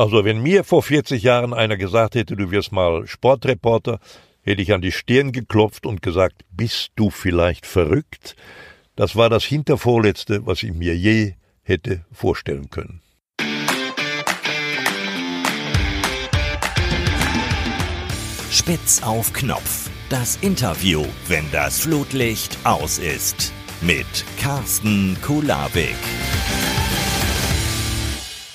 Also wenn mir vor 40 Jahren einer gesagt hätte, du wirst mal Sportreporter, hätte ich an die Stirn geklopft und gesagt, bist du vielleicht verrückt? Das war das Hintervorletzte, was ich mir je hätte vorstellen können. Spitz auf Knopf. Das Interview, wenn das Flutlicht aus ist. Mit Carsten Kulabik.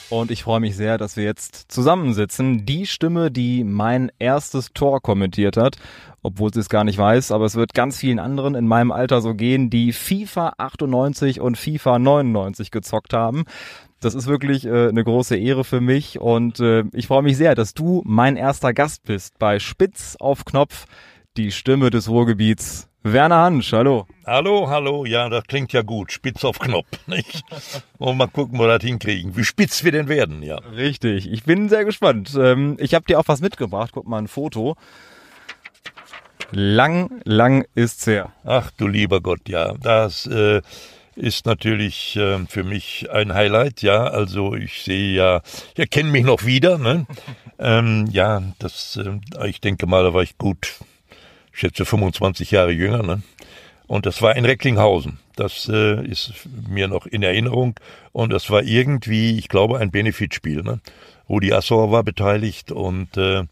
Und ich freue mich sehr, dass wir jetzt zusammensitzen. Die Stimme, die mein erstes Tor kommentiert hat, obwohl sie es gar nicht weiß, aber es wird ganz vielen anderen in meinem Alter so gehen, die FIFA 98 und FIFA 99 gezockt haben. Das ist wirklich äh, eine große Ehre für mich und äh, ich freue mich sehr, dass du mein erster Gast bist bei Spitz auf Knopf, die Stimme des Ruhrgebiets. Werner Hansch, hallo. Hallo, hallo, ja, das klingt ja gut. Spitz auf Knopf, nicht? Und mal gucken, wo wir das hinkriegen. Wie spitz wir denn werden, ja. Richtig, ich bin sehr gespannt. Ähm, ich habe dir auch was mitgebracht, guck mal ein Foto. Lang, lang ist's her. Ach du lieber Gott, ja. Das äh, ist natürlich äh, für mich ein Highlight, ja. Also ich sehe ja, ich erkenne mich noch wieder, ne? ähm, ja, das, äh, ich denke mal, da war ich gut schätze 25 Jahre jünger, ne? Und das war in Recklinghausen. Das äh, ist mir noch in Erinnerung. Und das war irgendwie, ich glaube, ein Benefitspiel. Ne? Rudi Assauer war beteiligt und äh,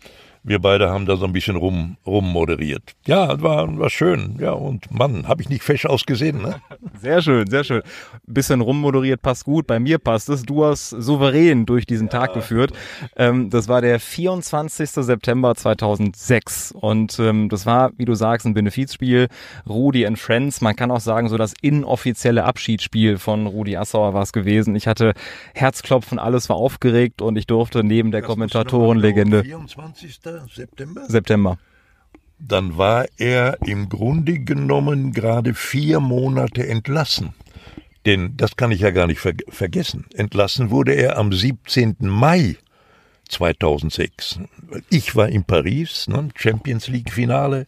wir beide haben da so ein bisschen rum, rum moderiert. Ja, war, war schön. Ja, und Mann, habe ich nicht fesch ausgesehen, ne? Sehr schön, sehr schön. Bisschen rummoderiert passt gut. Bei mir passt es. Du hast souverän durch diesen ja. Tag geführt. Ähm, das war der 24. September 2006. Und ähm, das war, wie du sagst, ein Benefizspiel. Rudi and Friends. Man kann auch sagen, so das inoffizielle Abschiedsspiel von Rudi Assauer war es gewesen. Ich hatte Herzklopfen, alles war aufgeregt und ich durfte neben der Kommentatorenlegende. 24. September? September. Dann war er im Grunde genommen gerade vier Monate entlassen. Denn das kann ich ja gar nicht ver vergessen. Entlassen wurde er am 17. Mai 2006. Ich war in Paris, ne, Champions League Finale.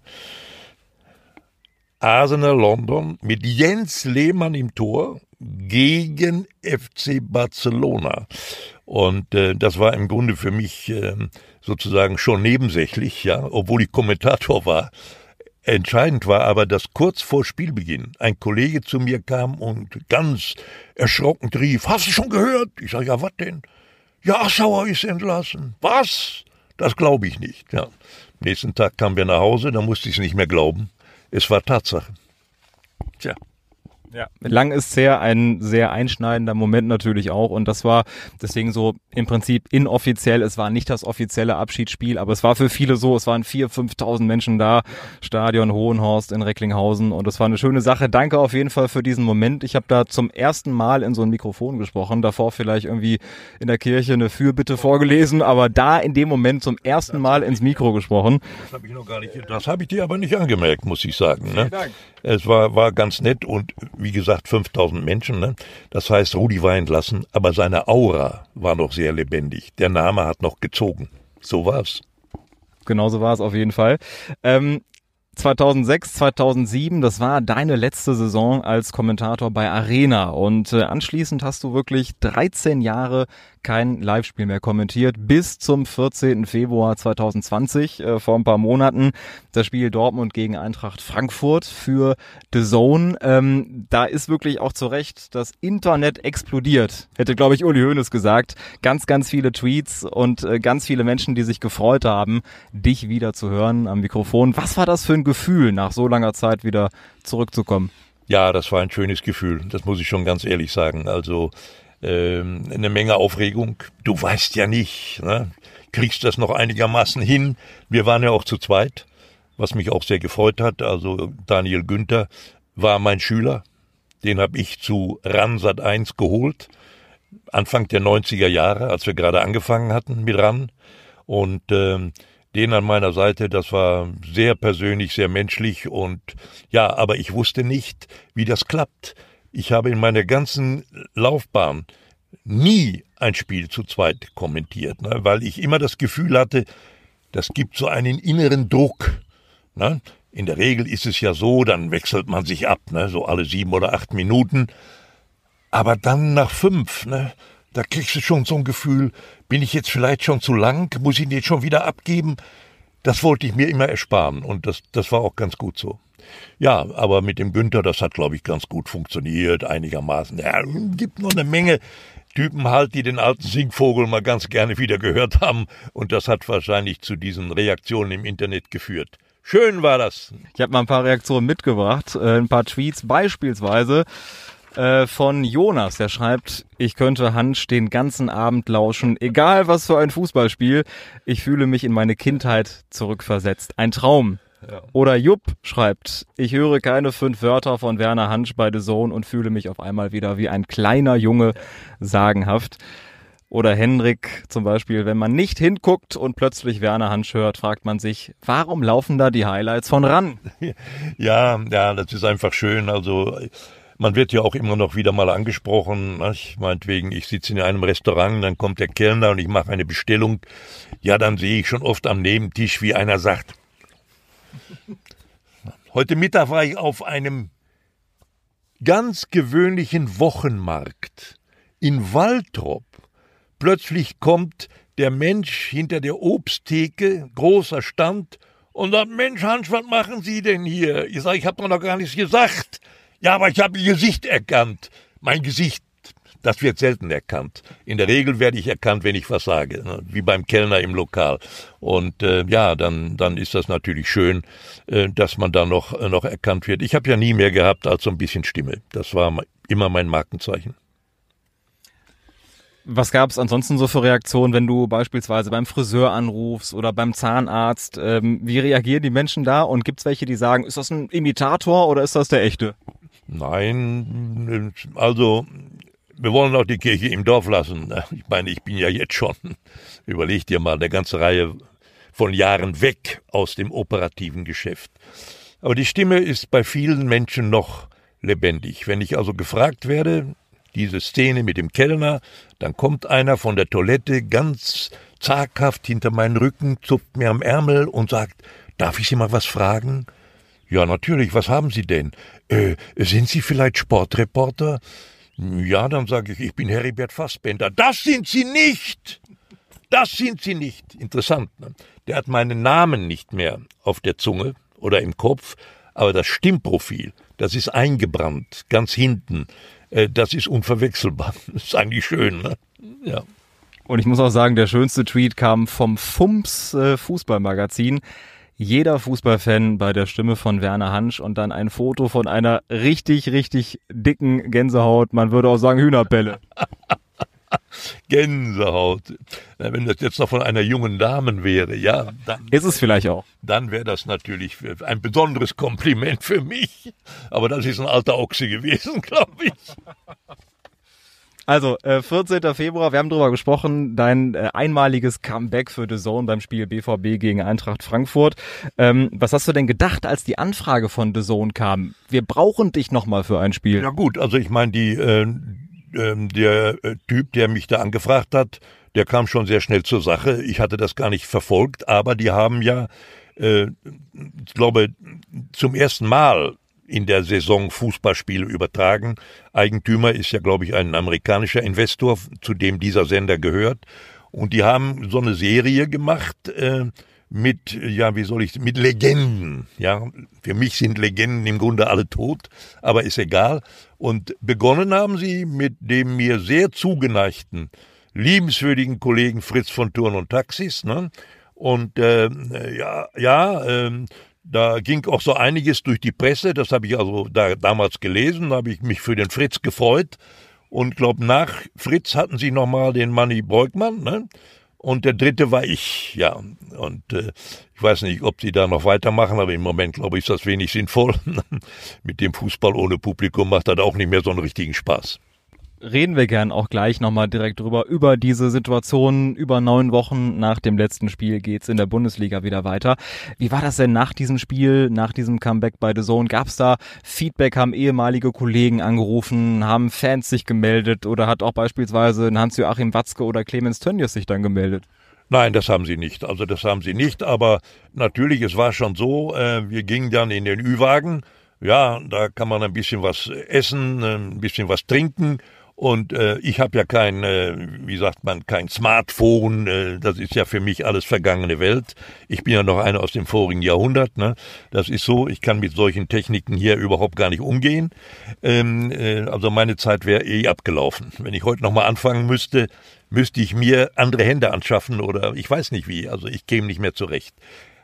Arsenal London mit Jens Lehmann im Tor gegen FC Barcelona. Und äh, das war im Grunde für mich äh, sozusagen schon nebensächlich, ja, obwohl ich Kommentator war. Entscheidend war aber, dass kurz vor Spielbeginn ein Kollege zu mir kam und ganz erschrocken rief, hast du schon gehört? Ich sage, ja, was denn? Ja, Assauer ist entlassen. Was? Das glaube ich nicht. Ja. Nächsten Tag kamen wir nach Hause, da musste ich es nicht mehr glauben. Es war Tatsache. Tja. Ja. Lang ist her, ein sehr einschneidender Moment natürlich auch. Und das war deswegen so im Prinzip inoffiziell. Es war nicht das offizielle Abschiedsspiel, aber es war für viele so. Es waren vier, 5.000 Menschen da. Stadion Hohenhorst in Recklinghausen. Und es war eine schöne Sache. Danke auf jeden Fall für diesen Moment. Ich habe da zum ersten Mal in so ein Mikrofon gesprochen. Davor vielleicht irgendwie in der Kirche eine Fürbitte vorgelesen, aber da in dem Moment zum ersten Mal ins Mikro gesprochen. Das habe ich noch gar nicht, das habe ich dir aber nicht angemerkt, muss ich sagen. Ne? Vielen Dank. Es war, war ganz nett und wie gesagt 5000 Menschen. Ne? Das heißt, Rudi war entlassen, aber seine Aura war noch sehr lebendig. Der Name hat noch gezogen. So war's. Genauso war es auf jeden Fall. Ähm, 2006, 2007, das war deine letzte Saison als Kommentator bei Arena und äh, anschließend hast du wirklich 13 Jahre kein Live-Spiel mehr kommentiert bis zum 14. Februar 2020, äh, vor ein paar Monaten, das Spiel Dortmund gegen Eintracht Frankfurt für The Zone. Ähm, da ist wirklich auch zu Recht das Internet explodiert, hätte glaube ich Uli Hoeneß gesagt. Ganz, ganz viele Tweets und äh, ganz viele Menschen, die sich gefreut haben, dich wieder zu hören am Mikrofon. Was war das für ein Gefühl, nach so langer Zeit wieder zurückzukommen? Ja, das war ein schönes Gefühl, das muss ich schon ganz ehrlich sagen. Also ähm, eine Menge Aufregung. Du weißt ja nicht, ne? kriegst das noch einigermaßen hin. Wir waren ja auch zu zweit, was mich auch sehr gefreut hat. Also Daniel Günther war mein Schüler. Den habe ich zu Ransat 1 geholt. Anfang der 90er Jahre, als wir gerade angefangen hatten mit RAN. Und ähm, den an meiner Seite, das war sehr persönlich, sehr menschlich und ja, aber ich wusste nicht, wie das klappt. Ich habe in meiner ganzen Laufbahn nie ein Spiel zu zweit kommentiert, ne, weil ich immer das Gefühl hatte, das gibt so einen inneren Druck. Ne. In der Regel ist es ja so, dann wechselt man sich ab, ne, so alle sieben oder acht Minuten. Aber dann nach fünf, ne, da kriegst du schon so ein Gefühl, bin ich jetzt vielleicht schon zu lang, muss ich ihn jetzt schon wieder abgeben? Das wollte ich mir immer ersparen und das, das war auch ganz gut so. Ja, aber mit dem Günther, das hat, glaube ich, ganz gut funktioniert, einigermaßen. Ja, gibt noch eine Menge Typen halt, die den alten Singvogel mal ganz gerne wieder gehört haben und das hat wahrscheinlich zu diesen Reaktionen im Internet geführt. Schön war das. Ich habe mal ein paar Reaktionen mitgebracht, äh, ein paar Tweets beispielsweise äh, von Jonas, der schreibt, ich könnte Hansch den ganzen Abend lauschen, egal was für ein Fußballspiel, ich fühle mich in meine Kindheit zurückversetzt. Ein Traum. Ja. Oder Jupp schreibt, ich höre keine fünf Wörter von Werner Hansch bei The Zone und fühle mich auf einmal wieder wie ein kleiner Junge, sagenhaft. Oder Henrik zum Beispiel, wenn man nicht hinguckt und plötzlich Werner Hansch hört, fragt man sich, warum laufen da die Highlights von ran? Ja, ja, das ist einfach schön. Also man wird ja auch immer noch wieder mal angesprochen. Ich meinetwegen, ich sitze in einem Restaurant, dann kommt der Kellner und ich mache eine Bestellung. Ja, dann sehe ich schon oft am Nebentisch, wie einer sagt, heute Mittag war ich auf einem ganz gewöhnlichen Wochenmarkt in Waltrop Plötzlich kommt der Mensch hinter der Obsttheke, großer Stand, und sagt, Mensch, Hans, was machen Sie denn hier? Ich sage, ich habe noch gar nichts gesagt. Ja, aber ich habe Ihr Gesicht erkannt. Mein Gesicht, das wird selten erkannt. In der Regel werde ich erkannt, wenn ich was sage, ne? wie beim Kellner im Lokal. Und äh, ja, dann, dann ist das natürlich schön, äh, dass man da noch, äh, noch erkannt wird. Ich habe ja nie mehr gehabt als so ein bisschen Stimme. Das war immer mein Markenzeichen. Was gab es ansonsten so für Reaktionen, wenn du beispielsweise beim Friseur anrufst oder beim Zahnarzt? Ähm, wie reagieren die Menschen da? Und gibt es welche, die sagen, ist das ein Imitator oder ist das der echte? Nein, also wir wollen auch die Kirche im Dorf lassen. Ich meine, ich bin ja jetzt schon, überleg dir mal, eine ganze Reihe von Jahren weg aus dem operativen Geschäft. Aber die Stimme ist bei vielen Menschen noch lebendig. Wenn ich also gefragt werde, diese Szene mit dem Kellner, dann kommt einer von der Toilette ganz zaghaft hinter meinen Rücken, zupft mir am Ärmel und sagt, darf ich Sie mal was fragen? Ja, natürlich, was haben Sie denn? Äh, sind Sie vielleicht Sportreporter? Ja, dann sage ich, ich bin Heribert Fassbender. Das sind Sie nicht! Das sind Sie nicht! Interessant, ne? Der hat meinen Namen nicht mehr auf der Zunge oder im Kopf, aber das Stimmprofil, das ist eingebrannt, ganz hinten. Äh, das ist unverwechselbar. Das ist eigentlich schön, ne? Ja. Und ich muss auch sagen, der schönste Tweet kam vom FUMS äh, Fußballmagazin. Jeder Fußballfan bei der Stimme von Werner Hansch und dann ein Foto von einer richtig, richtig dicken Gänsehaut. Man würde auch sagen Hühnerbälle. Gänsehaut. Wenn das jetzt noch von einer jungen Dame wäre, ja, dann. Ist es vielleicht auch. Dann wäre das natürlich ein besonderes Kompliment für mich. Aber das ist ein alter Ochse gewesen, glaube ich. Also, äh, 14. Februar, wir haben drüber gesprochen, dein äh, einmaliges Comeback für The Zone beim Spiel BVB gegen Eintracht Frankfurt. Ähm, was hast du denn gedacht, als die Anfrage von The Zone kam? Wir brauchen dich nochmal für ein Spiel. Ja gut, also ich meine, die, äh, ähm, der äh, Typ, der mich da angefragt hat, der kam schon sehr schnell zur Sache. Ich hatte das gar nicht verfolgt, aber die haben ja, äh, ich glaube, zum ersten Mal in der Saison Fußballspiele übertragen. Eigentümer ist ja, glaube ich, ein amerikanischer Investor, zu dem dieser Sender gehört. Und die haben so eine Serie gemacht, äh, mit, ja, wie soll ich, mit Legenden. Ja, für mich sind Legenden im Grunde alle tot, aber ist egal. Und begonnen haben sie mit dem mir sehr zugeneigten, liebenswürdigen Kollegen Fritz von Turn und Taxis. Ne? Und äh, ja, ja, äh, da ging auch so einiges durch die Presse. Das habe ich also da, damals gelesen. Da habe ich mich für den Fritz gefreut. Und glaube nach Fritz hatten sie nochmal den Manny Beugmann. Ne? Und der dritte war ich, ja. Und äh, ich weiß nicht, ob sie da noch weitermachen, aber im Moment glaube ich, ist das wenig sinnvoll. Mit dem Fußball ohne Publikum macht das auch nicht mehr so einen richtigen Spaß reden wir gern auch gleich nochmal direkt drüber, über diese Situation. Über neun Wochen nach dem letzten Spiel geht's in der Bundesliga wieder weiter. Wie war das denn nach diesem Spiel, nach diesem Comeback bei The Zone? Gab's da Feedback? Haben ehemalige Kollegen angerufen? Haben Fans sich gemeldet? Oder hat auch beispielsweise Hans-Joachim Watzke oder Clemens Tönnies sich dann gemeldet? Nein, das haben sie nicht. Also das haben sie nicht. Aber natürlich, es war schon so, äh, wir gingen dann in den Ü-Wagen. Ja, da kann man ein bisschen was essen, ein bisschen was trinken Und äh, ich habe ja kein, äh, wie sagt man, kein Smartphone. Äh, das ist ja für mich alles vergangene Welt. Ich bin ja noch einer aus dem vorigen Jahrhundert. Ne? Das ist so. Ich kann mit solchen Techniken hier überhaupt gar nicht umgehen. Ähm, äh, also meine Zeit wäre eh abgelaufen. Wenn ich heute noch mal anfangen müsste, müsste ich mir andere Hände anschaffen oder ich weiß nicht wie. Also ich käme nicht mehr zurecht.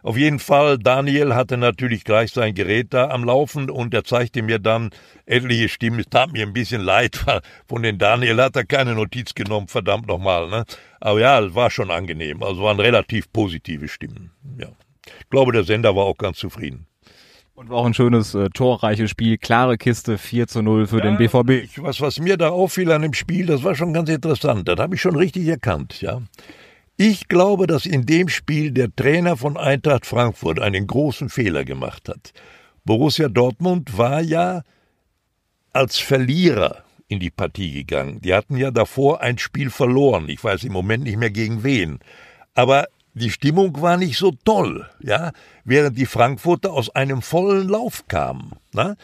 Auf jeden Fall, Daniel hatte natürlich gleich sein Gerät da am Laufen und er zeigte mir dann etliche Stimmen. Es tat mir ein bisschen leid, weil von den Daniel hat er keine Notiz genommen, verdammt nochmal. Ne? Aber ja, war schon angenehm. Also waren relativ positive Stimmen. Ja. Ich glaube, der Sender war auch ganz zufrieden. Und war auch ein schönes, äh, torreiches Spiel. Klare Kiste, 4 zu 0 für ja, den BVB. Ich, was, was mir da auffiel an dem Spiel, das war schon ganz interessant. Das habe ich schon richtig erkannt, ja. Ich glaube, dass in dem Spiel der Trainer von Eintracht Frankfurt einen großen Fehler gemacht hat. Borussia Dortmund war ja als Verlierer in die Partie gegangen. Die hatten ja davor ein Spiel verloren. Ich weiß im Moment nicht mehr gegen wen. Aber die Stimmung war nicht so toll, ja, während die Frankfurter aus einem vollen Lauf kamen. Na?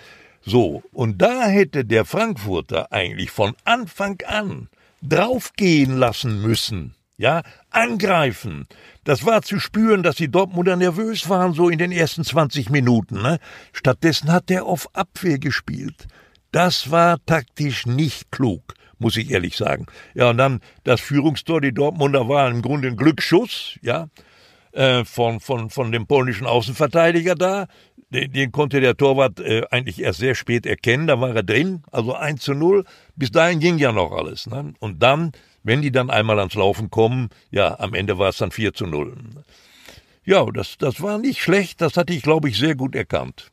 So, und da hätte der Frankfurter eigentlich von Anfang an draufgehen lassen müssen ja, angreifen. Das war zu spüren, dass die Dortmunder nervös waren, so in den ersten 20 Minuten. Ne? Stattdessen hat er auf Abwehr gespielt. Das war taktisch nicht klug, muss ich ehrlich sagen. Ja, und dann das Führungstor, die Dortmunder waren im Grunde ein Glücksschuss, ja, äh, von, von, von dem polnischen Außenverteidiger da. Den, den konnte der Torwart äh, eigentlich erst sehr spät erkennen, da war er drin, also 1 zu 0. Bis dahin ging ja noch alles. Ne? Und dann wenn die dann einmal ans Laufen kommen, ja, am Ende war es dann 4 zu 0. Ja, das, das war nicht schlecht, das hatte ich, glaube ich, sehr gut erkannt.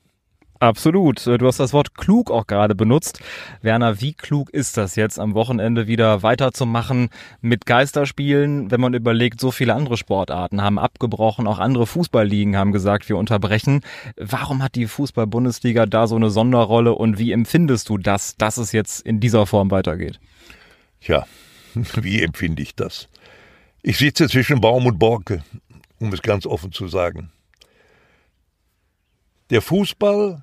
Absolut. Du hast das Wort klug auch gerade benutzt. Werner, wie klug ist das jetzt am Wochenende wieder weiterzumachen mit Geisterspielen, wenn man überlegt, so viele andere Sportarten haben abgebrochen, auch andere Fußballligen haben gesagt, wir unterbrechen. Warum hat die Fußball-Bundesliga da so eine Sonderrolle und wie empfindest du das, dass es jetzt in dieser Form weitergeht? Tja, Wie empfinde ich das? Ich sitze zwischen Baum und Borke, um es ganz offen zu sagen. Der Fußball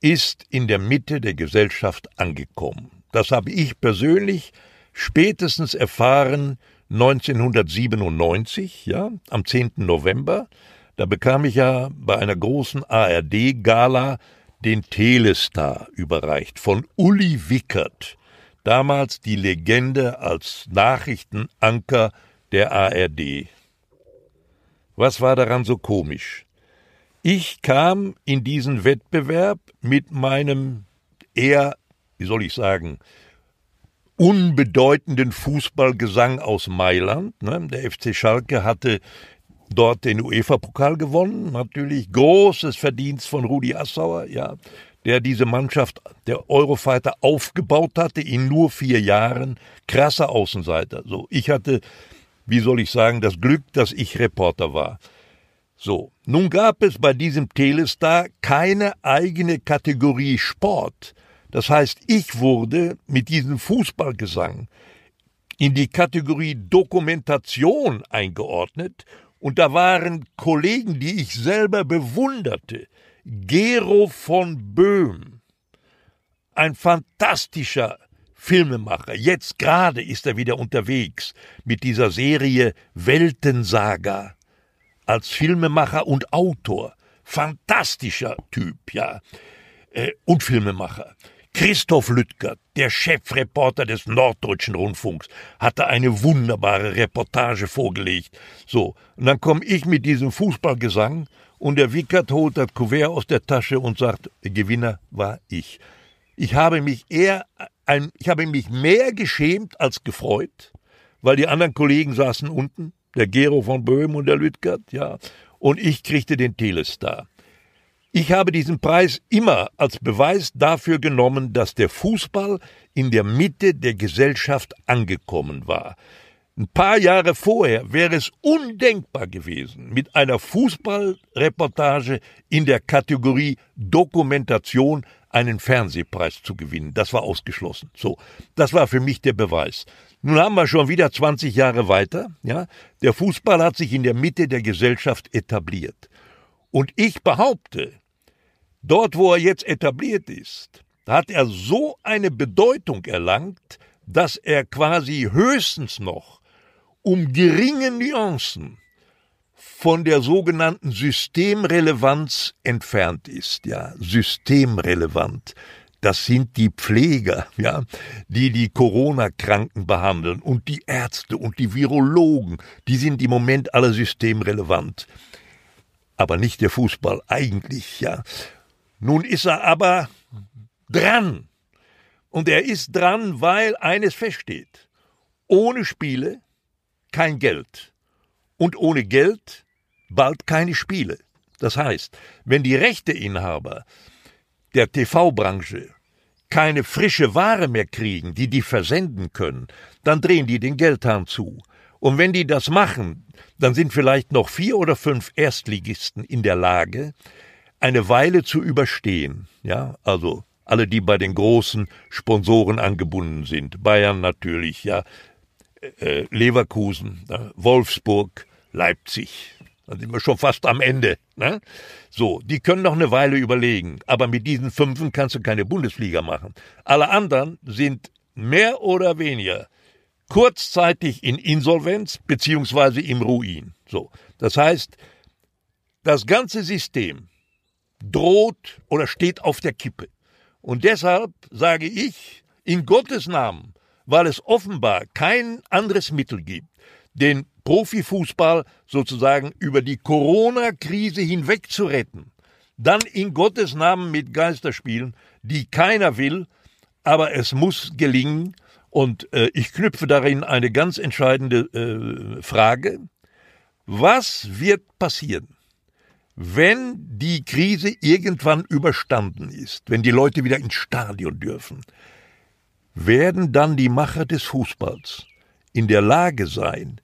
ist in der Mitte der Gesellschaft angekommen. Das habe ich persönlich spätestens erfahren 1997, ja, am 10. November. Da bekam ich ja bei einer großen ARD-Gala den Telestar überreicht von Uli Wickert damals die Legende als Nachrichtenanker der ARD. Was war daran so komisch? Ich kam in diesen Wettbewerb mit meinem eher, wie soll ich sagen, unbedeutenden Fußballgesang aus Mailand. Ne? Der FC Schalke hatte dort den UEFA-Pokal gewonnen, natürlich großes Verdienst von Rudi Assauer, ja der diese Mannschaft der Eurofighter aufgebaut hatte in nur vier Jahren. Krasser Außenseiter. So, ich hatte, wie soll ich sagen, das Glück, dass ich Reporter war. So, nun gab es bei diesem Telestar keine eigene Kategorie Sport. Das heißt, ich wurde mit diesem Fußballgesang in die Kategorie Dokumentation eingeordnet und da waren Kollegen, die ich selber bewunderte, Gero von Böhm, ein fantastischer Filmemacher. Jetzt gerade ist er wieder unterwegs mit dieser Serie Weltensaga als Filmemacher und Autor. Fantastischer Typ, ja. Äh, und Filmemacher. Christoph Lüttger, der Chefreporter des Norddeutschen Rundfunks, hatte eine wunderbare Reportage vorgelegt. So, und dann komme ich mit diesem Fußballgesang und der Wickert holt das Kuvert aus der Tasche und sagt, Gewinner war ich. Ich habe mich eher, ich habe mich mehr geschämt als gefreut, weil die anderen Kollegen saßen unten, der Gero von Böhm und der Lüttgert, ja, und ich kriegte den Telestar. Ich habe diesen Preis immer als Beweis dafür genommen, dass der Fußball in der Mitte der Gesellschaft angekommen war. Ein paar Jahre vorher wäre es undenkbar gewesen, mit einer Fußballreportage in der Kategorie Dokumentation einen Fernsehpreis zu gewinnen. Das war ausgeschlossen. So, das war für mich der Beweis. Nun haben wir schon wieder 20 Jahre weiter. Ja, der Fußball hat sich in der Mitte der Gesellschaft etabliert. Und ich behaupte, dort, wo er jetzt etabliert ist, hat er so eine Bedeutung erlangt, dass er quasi höchstens noch um geringe Nuancen von der sogenannten Systemrelevanz entfernt ist, ja, systemrelevant. Das sind die Pfleger, ja, die die Corona-Kranken behandeln und die Ärzte und die Virologen, die sind im Moment alle systemrelevant. Aber nicht der Fußball, eigentlich, ja. Nun ist er aber dran. Und er ist dran, weil eines feststeht. Ohne Spiele kein Geld. Und ohne Geld bald keine Spiele. Das heißt, wenn die Rechteinhaber der TV-Branche keine frische Ware mehr kriegen, die die versenden können, dann drehen die den Geldhahn zu. Und wenn die das machen, dann sind vielleicht noch vier oder fünf Erstligisten in der Lage, eine Weile zu überstehen. Ja, also alle, die bei den großen Sponsoren angebunden sind. Bayern natürlich, ja, äh, Leverkusen, äh, Wolfsburg, Leipzig. Dann sind wir schon fast am Ende. Ne? So, die können noch eine Weile überlegen, aber mit diesen Fünfen kannst du keine Bundesliga machen. Alle anderen sind mehr oder weniger kurzzeitig in Insolvenz beziehungsweise im Ruin. So, das heißt, das ganze System droht oder steht auf der Kippe. Und deshalb sage ich, in Gottes Namen, weil es offenbar kein anderes Mittel gibt, den Profifußball sozusagen über die Corona-Krise hinweg zu retten, dann in Gottes Namen mit Geisterspielen, die keiner will, aber es muss gelingen. Und äh, ich knüpfe darin eine ganz entscheidende äh, Frage. Was wird passieren, wenn die Krise irgendwann überstanden ist, wenn die Leute wieder ins Stadion dürfen? Werden dann die Macher des Fußballs in der Lage sein,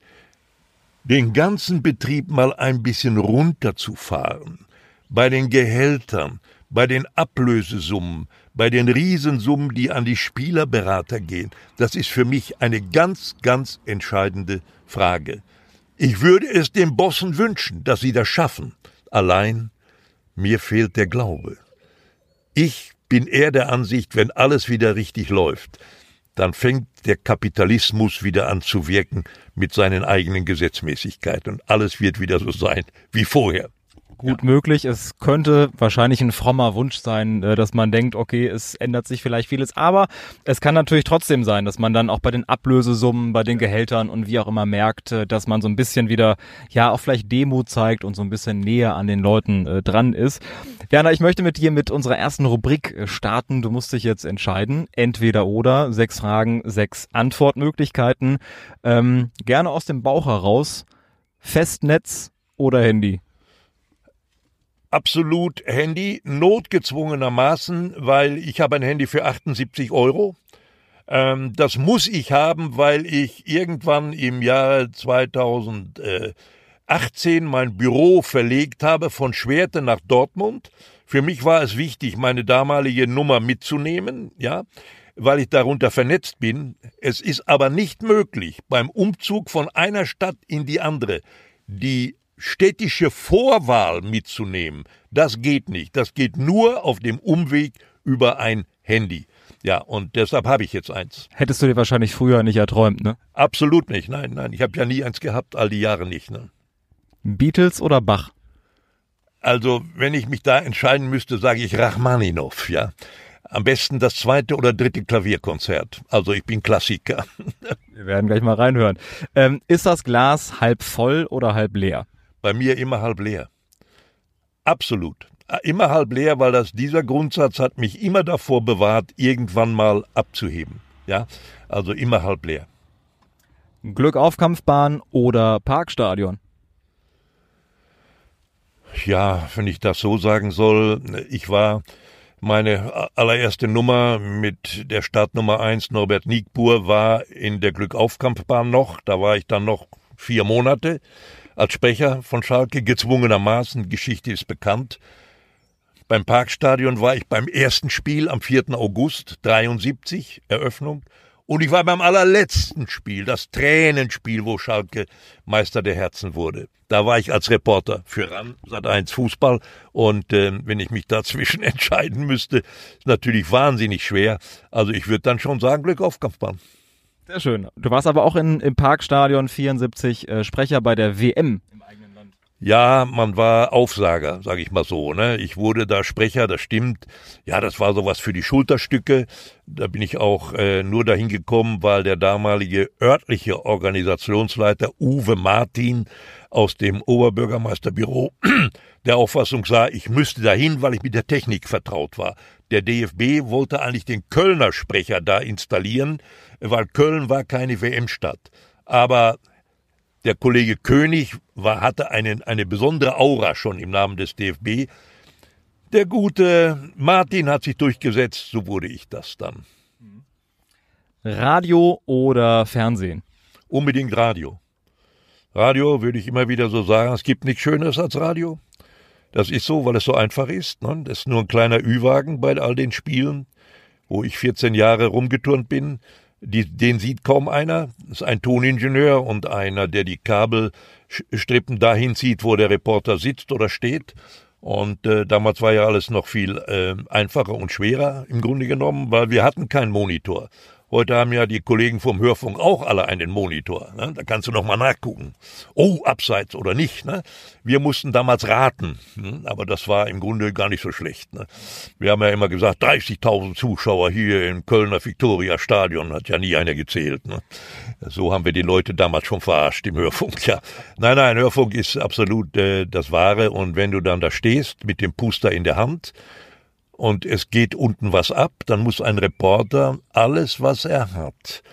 den ganzen Betrieb mal ein bisschen runterzufahren, bei den Gehältern, bei den Ablösesummen, bei den Riesensummen, die an die Spielerberater gehen, das ist für mich eine ganz, ganz entscheidende Frage. Ich würde es den Bossen wünschen, dass sie das schaffen. Allein mir fehlt der Glaube. Ich bin eher der Ansicht, wenn alles wieder richtig läuft, dann fängt der Kapitalismus wieder an zu wirken mit seinen eigenen Gesetzmäßigkeiten und alles wird wieder so sein wie vorher gut ja. möglich. Es könnte wahrscheinlich ein frommer Wunsch sein, äh, dass man denkt, okay, es ändert sich vielleicht vieles, aber es kann natürlich trotzdem sein, dass man dann auch bei den Ablösesummen, bei den Gehältern und wie auch immer merkt, äh, dass man so ein bisschen wieder, ja, auch vielleicht Demut zeigt und so ein bisschen näher an den Leuten äh, dran ist. Werner, ich möchte mit dir mit unserer ersten Rubrik äh, starten. Du musst dich jetzt entscheiden. Entweder oder. Sechs Fragen, sechs Antwortmöglichkeiten. Ähm, gerne aus dem Bauch heraus. Festnetz oder Handy? Absolut Handy, notgezwungenermaßen, weil ich habe ein Handy für 78 Euro. Ähm, das muss ich haben, weil ich irgendwann im Jahr 2018 mein Büro verlegt habe von Schwerte nach Dortmund. Für mich war es wichtig, meine damalige Nummer mitzunehmen, ja, weil ich darunter vernetzt bin. Es ist aber nicht möglich, beim Umzug von einer Stadt in die andere die städtische Vorwahl mitzunehmen, das geht nicht. Das geht nur auf dem Umweg über ein Handy. Ja, und deshalb habe ich jetzt eins. Hättest du dir wahrscheinlich früher nicht erträumt, ne? Absolut nicht. Nein, nein. Ich habe ja nie eins gehabt, all die Jahre nicht. Ne? Beatles oder Bach? Also, wenn ich mich da entscheiden müsste, sage ich Rachmaninow, ja. Am besten das zweite oder dritte Klavierkonzert. Also ich bin Klassiker. Wir werden gleich mal reinhören. Ähm, ist das Glas halb voll oder halb leer? Bei mir immer halb leer. Absolut. Immer halb leer, weil das, dieser Grundsatz hat mich immer davor bewahrt, irgendwann mal abzuheben. Ja, also immer halb leer. Glück auf Kampfbahn oder Parkstadion? Ja, wenn ich das so sagen soll, ich war meine allererste Nummer mit der Startnummer 1 Norbert Niegbur war in der Glückaufkampfbahn noch. Da war ich dann noch vier Monate als Sprecher von Schalke gezwungenermaßen. Geschichte ist bekannt. Beim Parkstadion war ich beim ersten Spiel am 4. August 73, Eröffnung, Und ich war beim allerletzten Spiel, das Tränenspiel, wo Schalke Meister der Herzen wurde. Da war ich als Reporter für RAN Sat1 Fußball und äh, wenn ich mich dazwischen entscheiden müsste, ist natürlich wahnsinnig schwer. Also ich würde dann schon sagen, Glück auf Kampfbahn. Sehr schön. Du warst aber auch in, im Parkstadion 74 äh, Sprecher bei der WM ja, man war Aufsager, sage ich mal so. Ne? Ich wurde da Sprecher, das stimmt. Ja, das war sowas für die Schulterstücke. Da bin ich auch äh, nur dahin gekommen, weil der damalige örtliche Organisationsleiter Uwe Martin aus dem Oberbürgermeisterbüro der Auffassung sah, ich müsste dahin, weil ich mit der Technik vertraut war. Der DFB wollte eigentlich den Kölner Sprecher da installieren, weil Köln war keine WM-Stadt. Aber der Kollege König war, hatte einen, eine besondere Aura schon im Namen des DFB. Der gute Martin hat sich durchgesetzt, so wurde ich das dann. Radio oder Fernsehen? Unbedingt Radio. Radio würde ich immer wieder so sagen, es gibt nichts Schöneres als Radio. Das ist so, weil es so einfach ist. Ne? Das ist nur ein kleiner Ü-Wagen bei all den Spielen, wo ich 14 Jahre rumgeturnt bin. Die, den sieht kaum einer. Das ist ein Toningenieur und einer, der die Kabelstrippen dahin zieht, wo der Reporter sitzt oder steht. Und äh, damals war ja alles noch viel äh, einfacher und schwerer im Grunde genommen, weil wir hatten keinen Monitor. Heute haben ja die Kollegen vom Hörfunk auch alle einen Monitor. Ne? Da kannst du noch mal nachgucken. Oh, abseits oder nicht. Ne? Wir mussten damals raten, ne? aber das war im Grunde gar nicht so schlecht. Ne? Wir haben ja immer gesagt, 30.000 Zuschauer hier im Kölner Victoria Stadion, hat ja nie einer gezählt. Ne? So haben wir die Leute damals schon verarscht im Hörfunk. Ja, nein, nein, Hörfunk ist absolut äh, das Wahre. Und wenn du dann da stehst mit dem Puster in der Hand und es geht unten was ab, dann muss ein Reporter alles, was er hat,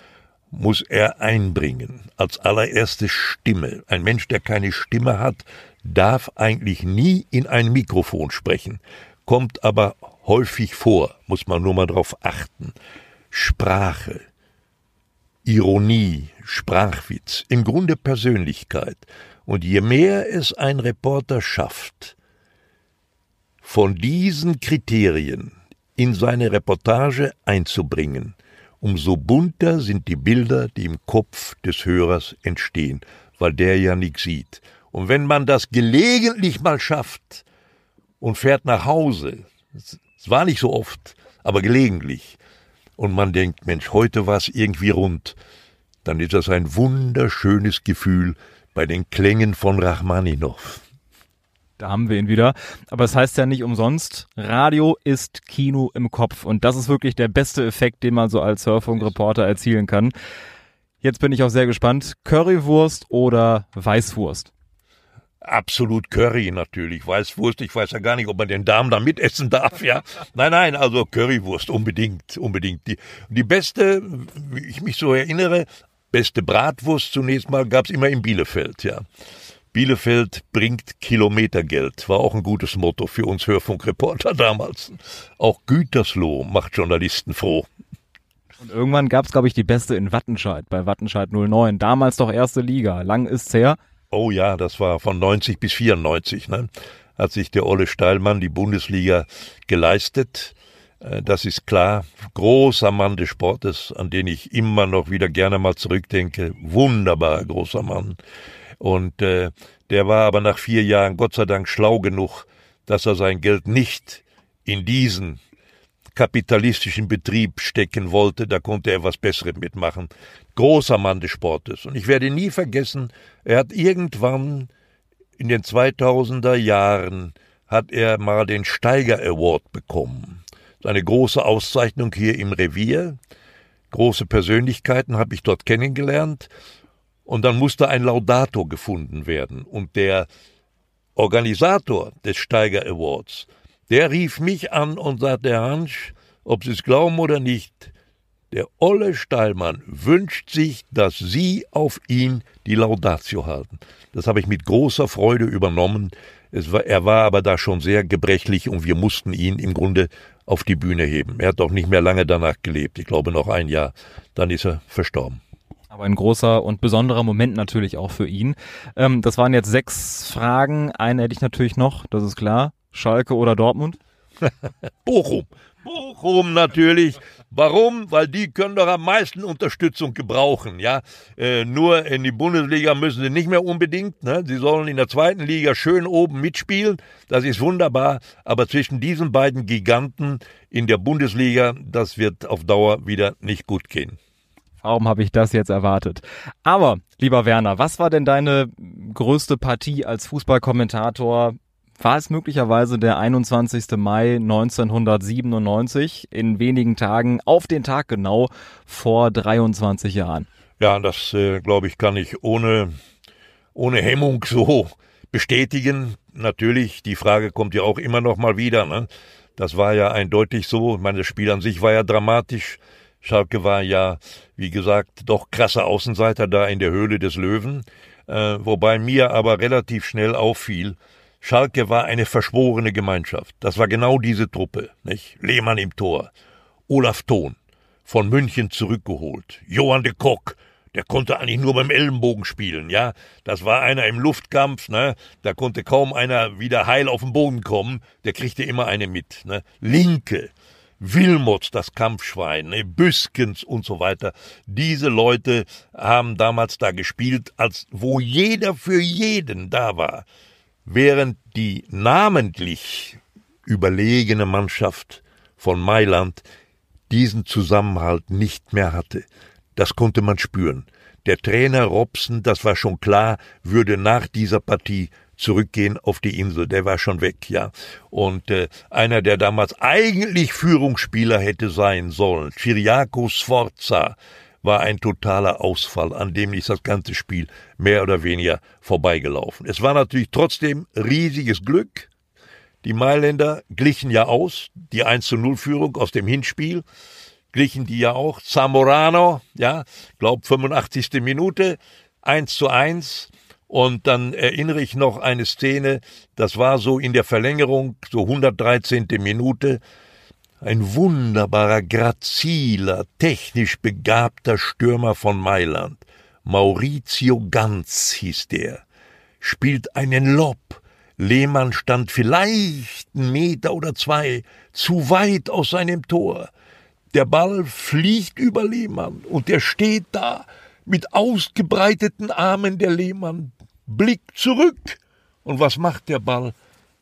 muss er einbringen. Als allererste Stimme. Ein Mensch, der keine Stimme hat, darf eigentlich nie in ein Mikrofon sprechen, kommt aber häufig vor, muss man nur mal drauf achten. Sprache, Ironie, Sprachwitz, im Grunde Persönlichkeit. Und je mehr es ein Reporter schafft, von diesen Kriterien in seine Reportage einzubringen, umso bunter sind die Bilder, die im Kopf des Hörers entstehen, weil der ja nichts sieht. Und wenn man das gelegentlich mal schafft und fährt nach Hause, es war nicht so oft, aber gelegentlich, und man denkt, Mensch, heute war es irgendwie rund, dann ist das ein wunderschönes Gefühl bei den Klängen von Rachmaninow. Da haben wir ihn wieder. Aber es das heißt ja nicht umsonst, Radio ist Kino im Kopf. Und das ist wirklich der beste Effekt, den man so als Surfing-Reporter erzielen kann. Jetzt bin ich auch sehr gespannt. Currywurst oder Weißwurst? Absolut Curry natürlich. Weißwurst, ich weiß ja gar nicht, ob man den Darm da mitessen darf, ja. Nein, nein, also Currywurst, unbedingt, unbedingt. Die, die beste, wie ich mich so erinnere, beste Bratwurst zunächst mal gab's immer in Bielefeld, ja. Bielefeld bringt Kilometergeld, war auch ein gutes Motto für uns Hörfunkreporter damals. Auch Gütersloh macht Journalisten froh. Und irgendwann gab es, glaube ich, die beste in Wattenscheid, bei Wattenscheid 09. Damals doch erste Liga. Lang ist's her. Oh ja, das war von 90 bis 94, ne? Hat sich der Olle Steilmann die Bundesliga geleistet. Äh, das ist klar. Großer Mann des Sportes, an den ich immer noch wieder gerne mal zurückdenke. Wunderbar großer Mann. Und äh, der war aber nach vier Jahren Gott sei Dank schlau genug, dass er sein Geld nicht in diesen kapitalistischen Betrieb stecken wollte, da konnte er was Besseres mitmachen. Großer Mann des Sportes. Und ich werde nie vergessen, er hat irgendwann in den 2000er Jahren hat er mal den Steiger Award bekommen. Eine große Auszeichnung hier im Revier. Große Persönlichkeiten habe ich dort kennengelernt. Und dann musste ein Laudator gefunden werden. Und der Organisator des Steiger Awards, der rief mich an und sagte, Herr Hansch, ob Sie es glauben oder nicht, der Olle Steilmann wünscht sich, dass Sie auf ihn die Laudatio halten. Das habe ich mit großer Freude übernommen. War, er war aber da schon sehr gebrechlich und wir mussten ihn im Grunde auf die Bühne heben. Er hat auch nicht mehr lange danach gelebt. Ich glaube noch ein Jahr. Dann ist er verstorben. Aber ein großer und besonderer Moment natürlich auch für ihn. Ähm, das waren jetzt sechs Fragen. Eine hätte ich natürlich noch, das ist klar. Schalke oder Dortmund? Bochum. Bochum natürlich. Warum? Weil die können doch am meisten Unterstützung gebrauchen. Ja, äh, nur in die Bundesliga müssen sie nicht mehr unbedingt. Ne? Sie sollen in der zweiten Liga schön oben mitspielen. Das ist wunderbar. Aber zwischen diesen beiden Giganten in der Bundesliga, das wird auf Dauer wieder nicht gut gehen. Warum habe ich das jetzt erwartet? Aber, lieber Werner, was war denn deine größte Partie als Fußballkommentator war es möglicherweise der 21. Mai 1997 in wenigen Tagen auf den Tag genau vor 23 Jahren. Ja, das äh, glaube ich kann ich ohne ohne Hemmung so bestätigen. Natürlich, die Frage kommt ja auch immer noch mal wieder. Ne? Das war ja eindeutig so. Ich meine, das Spiel an sich war ja dramatisch. Schalke war ja, wie gesagt, doch krasser Außenseiter da in der Höhle des Löwen. Äh, wobei mir aber relativ schnell auffiel, Schalke war eine verschworene Gemeinschaft. Das war genau diese Truppe, nicht? Lehmann im Tor, Olaf Thon, von München zurückgeholt, Johann de Kock, der konnte eigentlich nur beim Ellenbogen spielen, ja. Das war einer im Luftkampf, ne? Da konnte kaum einer wieder heil auf den Boden kommen, der kriegte immer eine mit, ne? Linke, Wilmots, das Kampfschwein, ne? Büskens und so weiter. Diese Leute haben damals da gespielt, als wo jeder für jeden da war während die namentlich überlegene Mannschaft von Mailand diesen Zusammenhalt nicht mehr hatte. Das konnte man spüren. Der Trainer Robson, das war schon klar, würde nach dieser Partie zurückgehen auf die Insel. Der war schon weg, ja. Und äh, einer, der damals eigentlich Führungsspieler hätte sein sollen, Chiriaco Sforza, war ein totaler Ausfall, an dem ist das ganze Spiel mehr oder weniger vorbeigelaufen. Es war natürlich trotzdem riesiges Glück. Die Mailänder glichen ja aus, die 1 zu 0 Führung aus dem Hinspiel, glichen die ja auch. Zamorano, ja, glaub 85. Minute, 1 zu 1. Und dann erinnere ich noch eine Szene, das war so in der Verlängerung, so 113. Minute, ein wunderbarer, graziler, technisch begabter Stürmer von Mailand. Maurizio Ganz hieß der. Spielt einen Lob. Lehmann stand vielleicht einen Meter oder zwei zu weit aus seinem Tor. Der Ball fliegt über Lehmann und er steht da mit ausgebreiteten Armen der Lehmann, blickt zurück. Und was macht der Ball?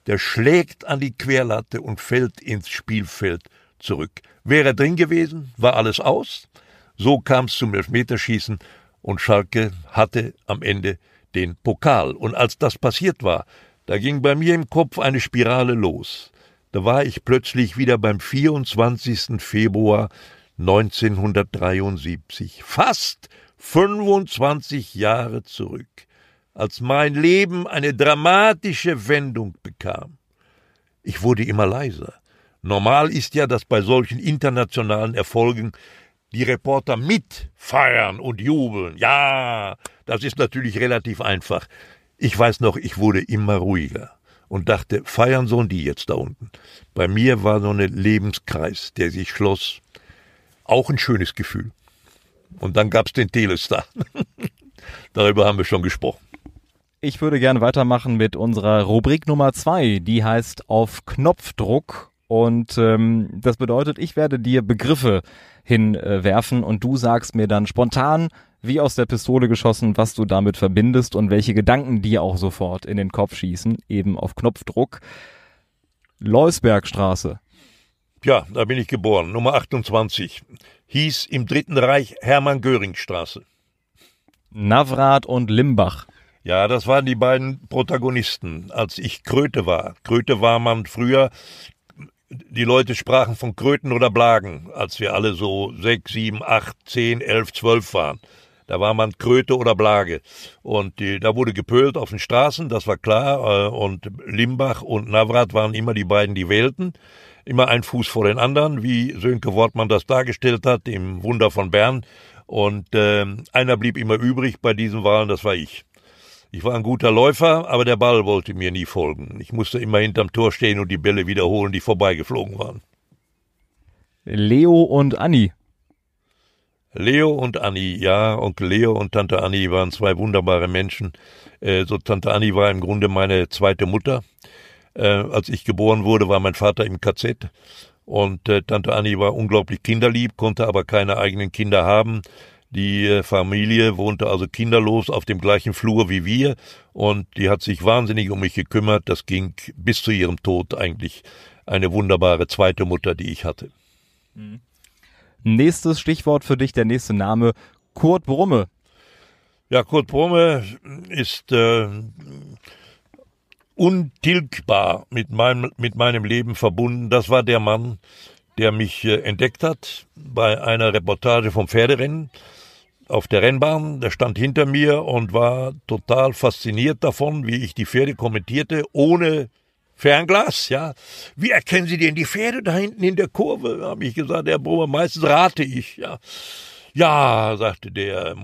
Der schlägt an die Querlatte und fällt ins Spielfeld zurück. Wäre drin gewesen, war alles aus. So kam es zum Elfmeterschießen und Schalke hatte am Ende den Pokal. Und als das passiert war, da ging bei mir im Kopf eine Spirale los. Da war ich plötzlich wieder beim 24. Februar 1973, fast 25 Jahre zurück als mein Leben eine dramatische Wendung bekam. Ich wurde immer leiser. Normal ist ja, dass bei solchen internationalen Erfolgen die Reporter mitfeiern und jubeln. Ja, das ist natürlich relativ einfach. Ich weiß noch, ich wurde immer ruhiger und dachte, feiern sollen die jetzt da unten. Bei mir war so ein Lebenskreis, der sich schloss. Auch ein schönes Gefühl. Und dann gab's den Telestar. Darüber haben wir schon gesprochen. Ich würde gerne weitermachen mit unserer Rubrik Nummer zwei. Die heißt auf Knopfdruck. Und ähm, das bedeutet, ich werde dir Begriffe hinwerfen äh, und du sagst mir dann spontan, wie aus der Pistole geschossen, was du damit verbindest und welche Gedanken dir auch sofort in den Kopf schießen, eben auf Knopfdruck. Leusbergstraße. Ja, da bin ich geboren. Nummer 28. Hieß im Dritten Reich Hermann-Göring-Straße. Navrat und Limbach. Ja, das waren die beiden Protagonisten, als ich Kröte war. Kröte war man früher, die Leute sprachen von Kröten oder Blagen, als wir alle so sechs, sieben, acht, zehn, elf, zwölf waren. Da war man Kröte oder Blage. Und die, da wurde gepölt auf den Straßen, das war klar. Äh, und Limbach und Navrat waren immer die beiden, die wählten. Immer ein Fuß vor den anderen, wie Sönke Wortmann das dargestellt hat, im Wunder von Bern. Und äh, einer blieb immer übrig bei diesen Wahlen, das war ich. Ich war ein guter Läufer, aber der Ball wollte mir nie folgen. Ich musste immer hinterm Tor stehen und die Bälle wiederholen, die vorbeigeflogen waren. Leo und Anni. Leo und Anni, ja, Onkel Leo und Tante Anni waren zwei wunderbare Menschen. Äh, so Tante Anni war im Grunde meine zweite Mutter. Äh, als ich geboren wurde, war mein Vater im KZ Und äh, Tante Annie war unglaublich kinderlieb, konnte aber keine eigenen Kinder haben. Die äh, Familie wohnte also kinderlos auf dem gleichen Flur wie wir und die hat sich wahnsinnig um mich gekümmert. Das ging bis zu ihrem Tod eigentlich eine wunderbare zweite Mutter, die ich hatte. Mhm. Nächstes Stichwort für dich, der nächste Name, Kurt Brumme. Ja, Kurt Brumme ist äh, untilgbar mit meinem, mit meinem Leben verbunden. Das war der Mann, der mich äh, entdeckt hat bei einer Reportage vom Pferderennen auf der Rennbahn. Der stand hinter mir und war total fasziniert davon, wie ich die Pferde kommentierte, ohne Fernglas, ja. Wie erkennen Sie denn die Pferde da hinten in der Kurve? Habe ich gesagt, Herr Brumme, meistens rate ich, ja. Ja, sagte der,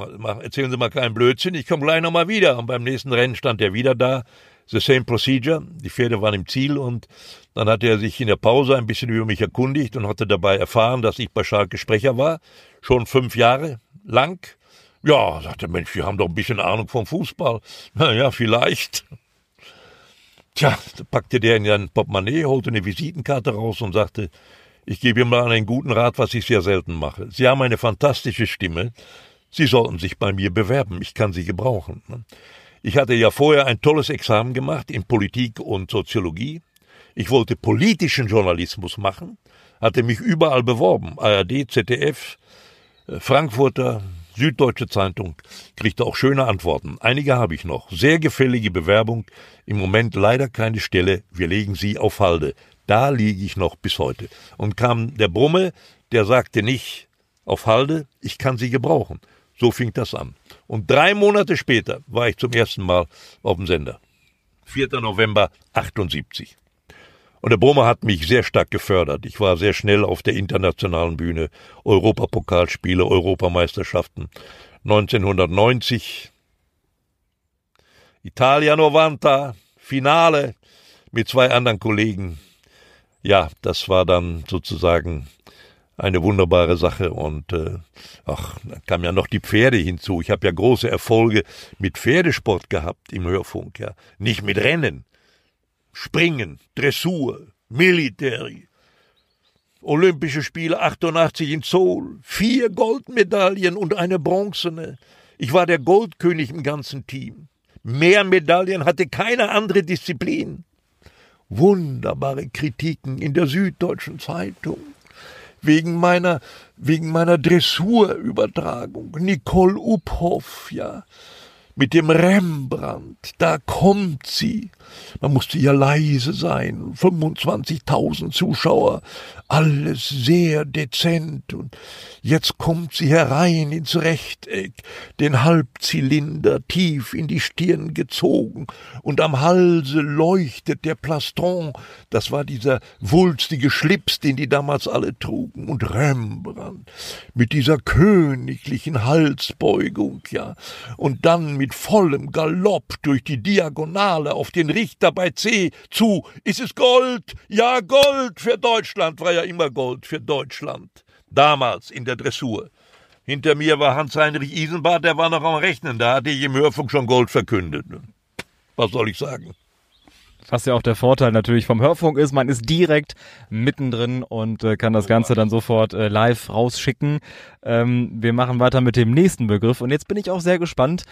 erzählen Sie mal keinen Blödsinn, ich komme gleich nochmal wieder. Und beim nächsten Rennen stand er wieder da. The same procedure. Die Pferde waren im Ziel und dann hatte er sich in der Pause ein bisschen über mich erkundigt und hatte dabei erfahren, dass ich bei Schalke Sprecher war. Schon fünf Jahre lang. Ja, sagte Mensch, wir haben doch ein bisschen Ahnung vom Fußball. Na ja, vielleicht. Tja, packte der in sein Portemonnaie, holte eine Visitenkarte raus und sagte, ich gebe ihm mal einen guten Rat, was ich sehr selten mache. Sie haben eine fantastische Stimme. Sie sollten sich bei mir bewerben. Ich kann Sie gebrauchen. Ich hatte ja vorher ein tolles Examen gemacht in Politik und Soziologie. Ich wollte politischen Journalismus machen, hatte mich überall beworben. ARD, ZDF, Frankfurter, Süddeutsche Zeitung, kriegte auch schöne Antworten. Einige habe ich noch. Sehr gefällige Bewerbung. Im Moment leider keine Stelle. Wir legen sie auf Halde. Da liege ich noch bis heute. Und kam der Brumme, der sagte nicht auf Halde, ich kann sie gebrauchen. So fing das an. Und drei Monate später war ich zum ersten Mal auf dem Sender. 4. November 78. Und der Brumme hat mich sehr stark gefördert. Ich war sehr schnell auf der internationalen Bühne, Europapokalspiele, Europameisterschaften. 1990 Italia 90, Finale mit zwei anderen Kollegen. Ja, das war dann sozusagen eine wunderbare Sache. Und äh, ach, da kamen ja noch die Pferde hinzu. Ich habe ja große Erfolge mit Pferdesport gehabt im Hörfunk, ja, nicht mit Rennen, Springen, Dressur, Military, Olympische Spiele 88 in Seoul, vier Goldmedaillen und eine bronzene. Ich war der Goldkönig im ganzen Team. Mehr Medaillen hatte keine andere Disziplin wunderbare Kritiken in der Süddeutschen Zeitung wegen meiner wegen meiner Dressurübertragung. Nicole Uphoff, ja, mit dem Rembrandt, da kommt sie. Man musste ja leise sein, 25.000 Zuschauer, alles sehr dezent. Und jetzt kommt sie herein ins Rechteck, den Halbzylinder tief in die Stirn gezogen. Und am Halse leuchtet der Plastron, das war dieser wulstige Schlips, den die damals alle trugen. Und Rembrandt mit dieser königlichen Halsbeugung, ja, und dann mit vollem Galopp durch die Diagonale auf den Richter bei C zu. Ist es Gold? Ja, Gold für Deutschland war ja immer Gold für Deutschland. Damals in der Dressur. Hinter mir war Hans-Heinrich Isenbart, der war noch am Rechnen, da hatte ich im Hörfunk schon Gold verkündet. Was soll ich sagen? Was ja auch der Vorteil natürlich vom Hörfunk ist, man ist direkt mittendrin und äh, kann das Ganze dann sofort äh, live rausschicken. Ähm, wir machen weiter mit dem nächsten Begriff und jetzt bin ich auch sehr gespannt.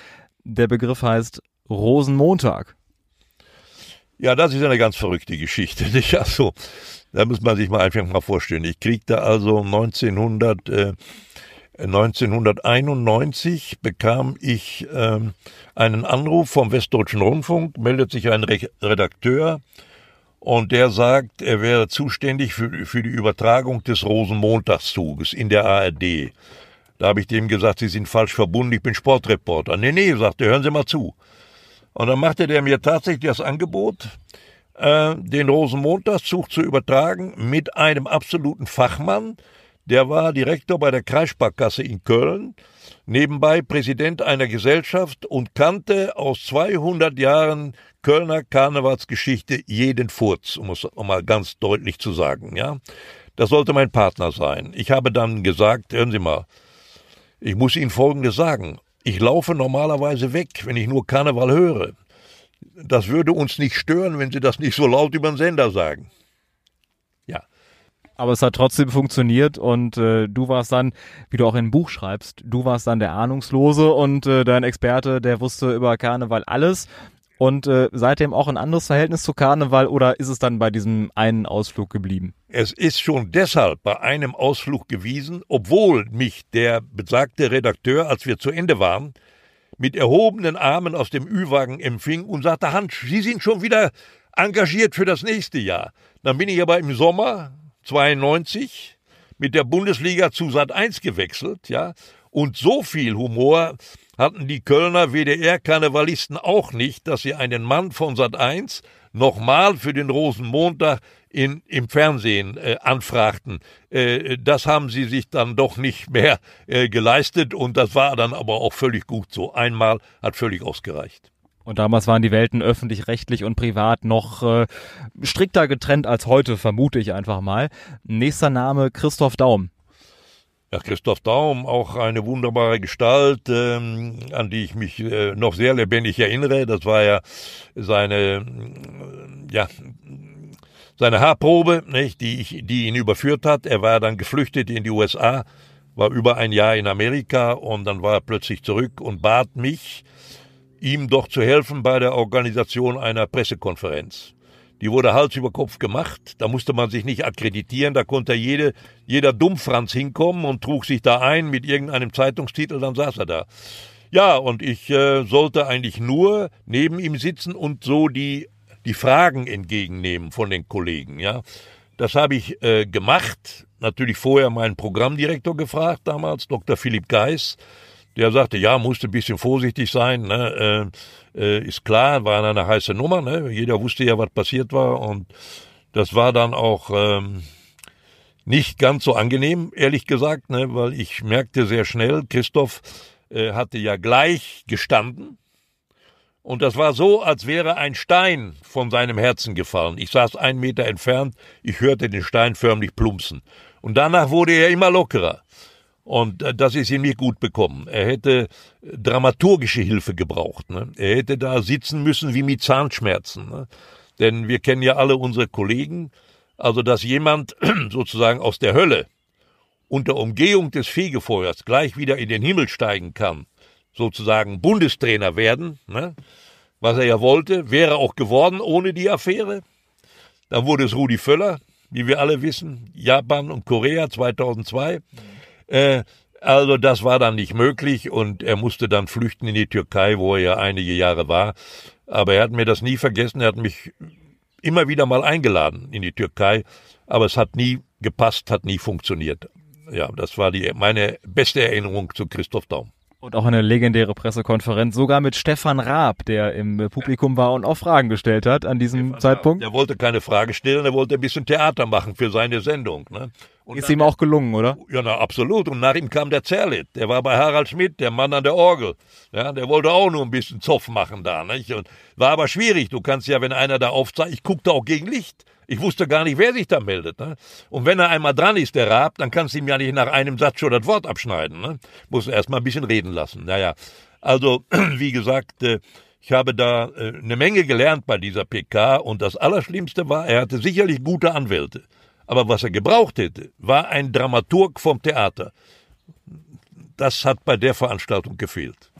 Der Begriff heißt Rosenmontag. Ja, das ist eine ganz verrückte Geschichte. Nicht? Also, da muss man sich mal einfach mal vorstellen. Ich kriegte also 1900, äh, 1991 bekam ich äh, einen Anruf vom Westdeutschen Rundfunk, meldet sich ein Re Redakteur und der sagt, er wäre zuständig für, für die Übertragung des Rosenmontagszuges in der ARD. Da habe ich dem gesagt, Sie sind falsch verbunden, ich bin Sportreporter. Nee, nee, sagte, hören Sie mal zu. Und dann machte der mir tatsächlich das Angebot, äh, den Rosenmontagszug zu übertragen mit einem absoluten Fachmann. Der war Direktor bei der Kreissparkasse in Köln, nebenbei Präsident einer Gesellschaft und kannte aus 200 Jahren Kölner Karnevalsgeschichte jeden Furz, um es mal ganz deutlich zu sagen, ja. Das sollte mein Partner sein. Ich habe dann gesagt, hören Sie mal, ich muss Ihnen Folgendes sagen. Ich laufe normalerweise weg, wenn ich nur Karneval höre. Das würde uns nicht stören, wenn Sie das nicht so laut über den Sender sagen. Ja. Aber es hat trotzdem funktioniert und äh, du warst dann, wie du auch im Buch schreibst, du warst dann der Ahnungslose und äh, dein Experte, der wusste über Karneval alles und äh, seitdem auch ein anderes Verhältnis zu Karneval oder ist es dann bei diesem einen Ausflug geblieben? Es ist schon deshalb bei einem Ausflug gewesen, obwohl mich der besagte Redakteur, als wir zu Ende waren, mit erhobenen Armen aus dem Ü-Wagen empfing und sagte, Hans, Sie sind schon wieder engagiert für das nächste Jahr. Dann bin ich aber im Sommer 92 mit der Bundesliga zu Sat 1 gewechselt, ja, und so viel Humor hatten die Kölner WDR-Karnevalisten auch nicht, dass sie einen Mann von Sat 1 nochmal für den Rosenmontag in, im Fernsehen äh, anfragten. Äh, das haben sie sich dann doch nicht mehr äh, geleistet und das war dann aber auch völlig gut so. Einmal hat völlig ausgereicht. Und damals waren die Welten öffentlich-rechtlich und privat noch äh, strikter getrennt als heute, vermute ich einfach mal. Nächster Name Christoph Daum. Ja, Christoph Daum, auch eine wunderbare Gestalt, ähm, an die ich mich äh, noch sehr lebendig erinnere. Das war ja seine, äh, ja, seine Haarprobe, nicht, die, ich, die ihn überführt hat. Er war dann geflüchtet in die USA, war über ein Jahr in Amerika und dann war er plötzlich zurück und bat mich, ihm doch zu helfen bei der Organisation einer Pressekonferenz. Die wurde Hals über Kopf gemacht. Da musste man sich nicht akkreditieren. Da konnte jede, jeder Dummfranz hinkommen und trug sich da ein mit irgendeinem Zeitungstitel. Dann saß er da. Ja, und ich äh, sollte eigentlich nur neben ihm sitzen und so die, die Fragen entgegennehmen von den Kollegen. Ja, das habe ich äh, gemacht. Natürlich vorher meinen Programmdirektor gefragt, damals Dr. Philipp Geis. Der sagte, ja, musste ein bisschen vorsichtig sein. Ne? Äh, äh, ist klar, war eine heiße Nummer. Ne? Jeder wusste ja, was passiert war. Und das war dann auch ähm, nicht ganz so angenehm, ehrlich gesagt, ne? weil ich merkte sehr schnell, Christoph äh, hatte ja gleich gestanden. Und das war so, als wäre ein Stein von seinem Herzen gefallen. Ich saß einen Meter entfernt, ich hörte den Stein förmlich plumpsen. Und danach wurde er immer lockerer. Und äh, das ist ihm nicht gut bekommen. Er hätte dramaturgische Hilfe gebraucht. Ne? Er hätte da sitzen müssen wie mit Zahnschmerzen. Ne? Denn wir kennen ja alle unsere Kollegen. Also, dass jemand sozusagen aus der Hölle unter Umgehung des Fegefeuers gleich wieder in den Himmel steigen kann, sozusagen Bundestrainer werden, ne? was er ja wollte, wäre auch geworden ohne die Affäre. Dann wurde es Rudi Völler, wie wir alle wissen, Japan und Korea 2002. Äh, also das war dann nicht möglich und er musste dann flüchten in die Türkei, wo er ja einige Jahre war. Aber er hat mir das nie vergessen. Er hat mich immer wieder mal eingeladen in die Türkei, aber es hat nie gepasst, hat nie funktioniert. Ja, das war die meine beste Erinnerung zu Christoph Daum. Und auch eine legendäre Pressekonferenz, sogar mit Stefan Raab, der im Publikum war und auch Fragen gestellt hat an diesem Stefan Zeitpunkt. Raab, der wollte keine Frage stellen, er wollte ein bisschen Theater machen für seine Sendung. Ne? Und ist ihm auch gelungen, oder? Ja, na, absolut. Und nach ihm kam der Zerlit. Der war bei Harald Schmidt, der Mann an der Orgel. Ja, der wollte auch nur ein bisschen Zoff machen da. Nicht? Und war aber schwierig. Du kannst ja, wenn einer da aufzeigt, ich guckte auch gegen Licht. Ich wusste gar nicht, wer sich da meldet. Ne? Und wenn er einmal dran ist, der Raab, dann kannst du ihm ja nicht nach einem Satz schon das Wort abschneiden. Ne? Muss erst mal ein bisschen reden lassen. Naja, also, wie gesagt, äh, ich habe da äh, eine Menge gelernt bei dieser PK und das Allerschlimmste war, er hatte sicherlich gute Anwälte. Aber was er gebraucht hätte, war ein Dramaturg vom Theater. Das hat bei der Veranstaltung gefehlt.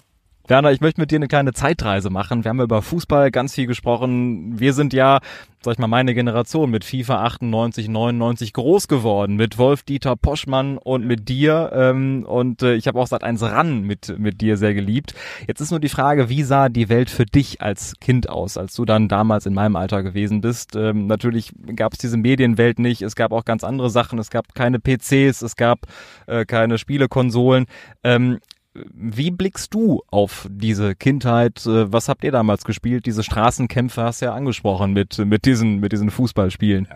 Werner, ich möchte mit dir eine kleine Zeitreise machen. Wir haben über Fußball ganz viel gesprochen. Wir sind ja, sag ich mal, meine Generation mit FIFA 98, 99 groß geworden, mit Wolf Dieter Poschmann und mit dir. Ähm, und äh, ich habe auch seit eins ran mit, mit dir sehr geliebt. Jetzt ist nur die Frage, wie sah die Welt für dich als Kind aus, als du dann damals in meinem Alter gewesen bist? Ähm, natürlich gab es diese Medienwelt nicht. Es gab auch ganz andere Sachen. Es gab keine PCs, es gab äh, keine Spielekonsolen. Ähm, wie blickst du auf diese Kindheit? Äh, was habt ihr damals gespielt? Diese Straßenkämpfe hast du ja angesprochen mit, mit, diesen, mit diesen Fußballspielen.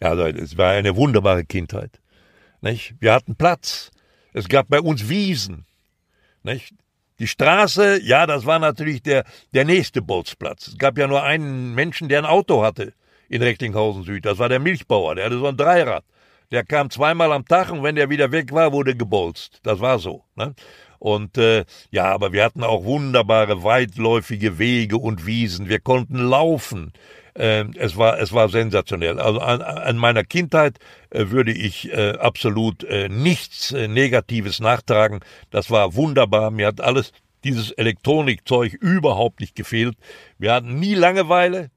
Ja, also es war eine wunderbare Kindheit. Nicht? Wir hatten Platz. Es gab bei uns Wiesen. Nicht? Die Straße, ja, das war natürlich der, der nächste Bolzplatz. Es gab ja nur einen Menschen, der ein Auto hatte in Recklinghausen Süd. Das war der Milchbauer. Der hatte so ein Dreirad. Der kam zweimal am Tag und wenn der wieder weg war, wurde gebolzt. Das war so. Ne? Und äh, ja, aber wir hatten auch wunderbare weitläufige Wege und Wiesen. Wir konnten laufen. Äh, es war es war sensationell. Also an, an meiner Kindheit äh, würde ich äh, absolut äh, nichts äh, Negatives nachtragen. Das war wunderbar. Mir hat alles dieses Elektronikzeug überhaupt nicht gefehlt. Wir hatten nie Langeweile.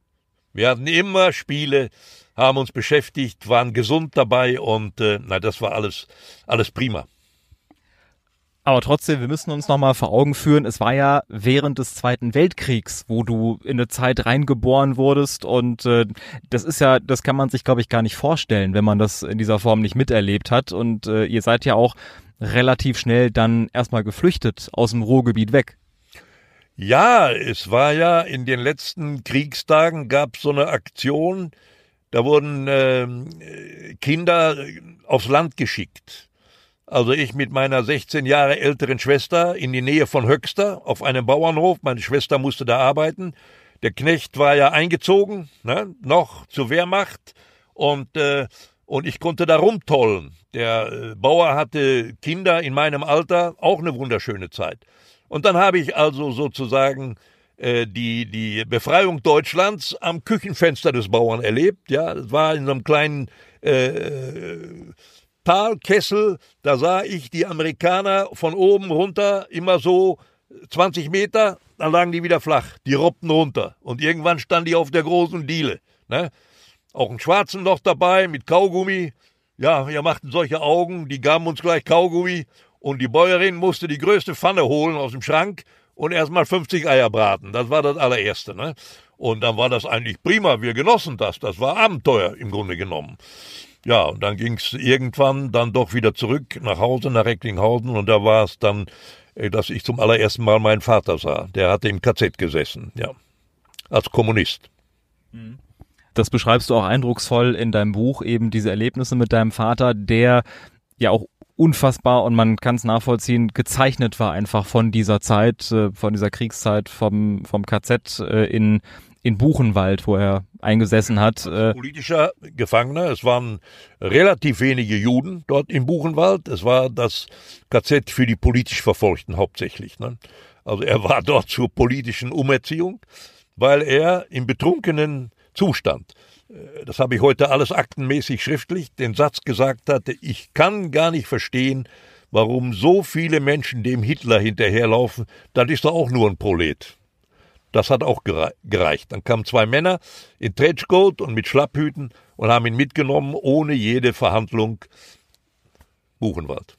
Wir hatten immer Spiele, haben uns beschäftigt, waren gesund dabei und äh, na, das war alles alles prima. Aber trotzdem, wir müssen uns nochmal vor Augen führen, es war ja während des Zweiten Weltkriegs, wo du in eine Zeit reingeboren wurdest und äh, das ist ja, das kann man sich, glaube ich, gar nicht vorstellen, wenn man das in dieser Form nicht miterlebt hat und äh, ihr seid ja auch relativ schnell dann erstmal geflüchtet aus dem Ruhrgebiet weg. Ja, es war ja in den letzten Kriegstagen gab es so eine Aktion, da wurden äh, Kinder aufs Land geschickt also ich mit meiner 16 Jahre älteren Schwester in die Nähe von Höxter auf einem Bauernhof. Meine Schwester musste da arbeiten. Der Knecht war ja eingezogen, ne, noch zur Wehrmacht und äh, und ich konnte da rumtollen. Der äh, Bauer hatte Kinder in meinem Alter, auch eine wunderschöne Zeit. Und dann habe ich also sozusagen äh, die, die Befreiung Deutschlands am Küchenfenster des Bauern erlebt. Ja, es war in so einem kleinen äh, Talkessel, da sah ich die Amerikaner von oben runter immer so 20 Meter, dann lagen die wieder flach, die robbten runter und irgendwann standen die auf der großen Diele. Ne? Auch einen Schwarzen noch dabei mit Kaugummi. Ja, wir machten solche Augen, die gaben uns gleich Kaugummi und die Bäuerin musste die größte Pfanne holen aus dem Schrank und erstmal 50 Eier braten. Das war das allererste. Ne? Und dann war das eigentlich prima. Wir genossen das. Das war Abenteuer im Grunde genommen. Ja, und dann ging's irgendwann dann doch wieder zurück nach Hause, nach Recklinghausen und da war es dann, äh, dass ich zum allerersten Mal meinen Vater sah. Der hatte im KZ gesessen, ja, als Kommunist. Das beschreibst du auch eindrucksvoll in deinem Buch, eben diese Erlebnisse mit deinem Vater, der ja auch unfassbar und man kann es nachvollziehen, gezeichnet war einfach von dieser Zeit, äh, von dieser Kriegszeit vom, vom KZ äh, in, in Buchenwald, wo er eingesessen hat. Äh politischer Gefangener. Es waren relativ wenige Juden dort im Buchenwald. Es war das KZ für die politisch Verfolgten hauptsächlich. Ne? Also er war dort zur politischen Umerziehung, weil er im betrunkenen Zustand, äh, das habe ich heute alles aktenmäßig schriftlich, den Satz gesagt hatte, ich kann gar nicht verstehen, warum so viele Menschen dem Hitler hinterherlaufen, das ist doch auch nur ein Prolet. Das hat auch gereicht. Dann kamen zwei Männer in Trenchcoat und mit Schlapphüten und haben ihn mitgenommen, ohne jede Verhandlung. Buchenwald.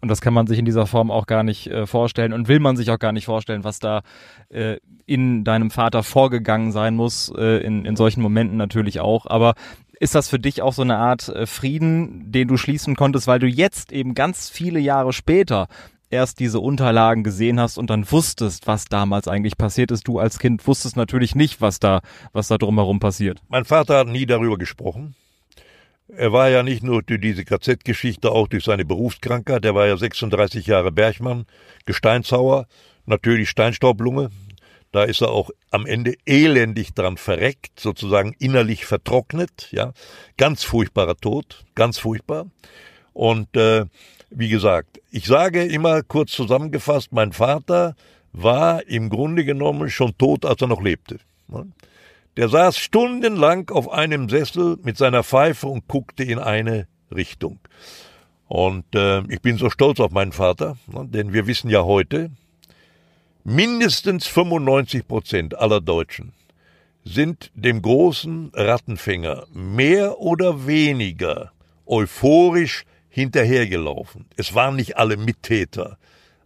Und das kann man sich in dieser Form auch gar nicht äh, vorstellen und will man sich auch gar nicht vorstellen, was da äh, in deinem Vater vorgegangen sein muss, äh, in, in solchen Momenten natürlich auch. Aber ist das für dich auch so eine Art Frieden, den du schließen konntest, weil du jetzt eben ganz viele Jahre später erst diese Unterlagen gesehen hast und dann wusstest, was damals eigentlich passiert ist. Du als Kind wusstest natürlich nicht, was da, was da drumherum passiert. Mein Vater hat nie darüber gesprochen. Er war ja nicht nur durch diese KZ-Geschichte, auch durch seine Berufskrankheit. Er war ja 36 Jahre Bergmann, Gesteinshauer, natürlich Steinstaublunge. Da ist er auch am Ende elendig dran verreckt, sozusagen innerlich vertrocknet. Ja, ganz furchtbarer Tod, ganz furchtbar. Und äh, wie gesagt, ich sage immer kurz zusammengefasst, mein Vater war im Grunde genommen schon tot, als er noch lebte. Der saß stundenlang auf einem Sessel mit seiner Pfeife und guckte in eine Richtung. Und äh, ich bin so stolz auf meinen Vater, ne, denn wir wissen ja heute, mindestens 95 Prozent aller Deutschen sind dem großen Rattenfänger mehr oder weniger euphorisch hinterhergelaufen. Es waren nicht alle Mittäter,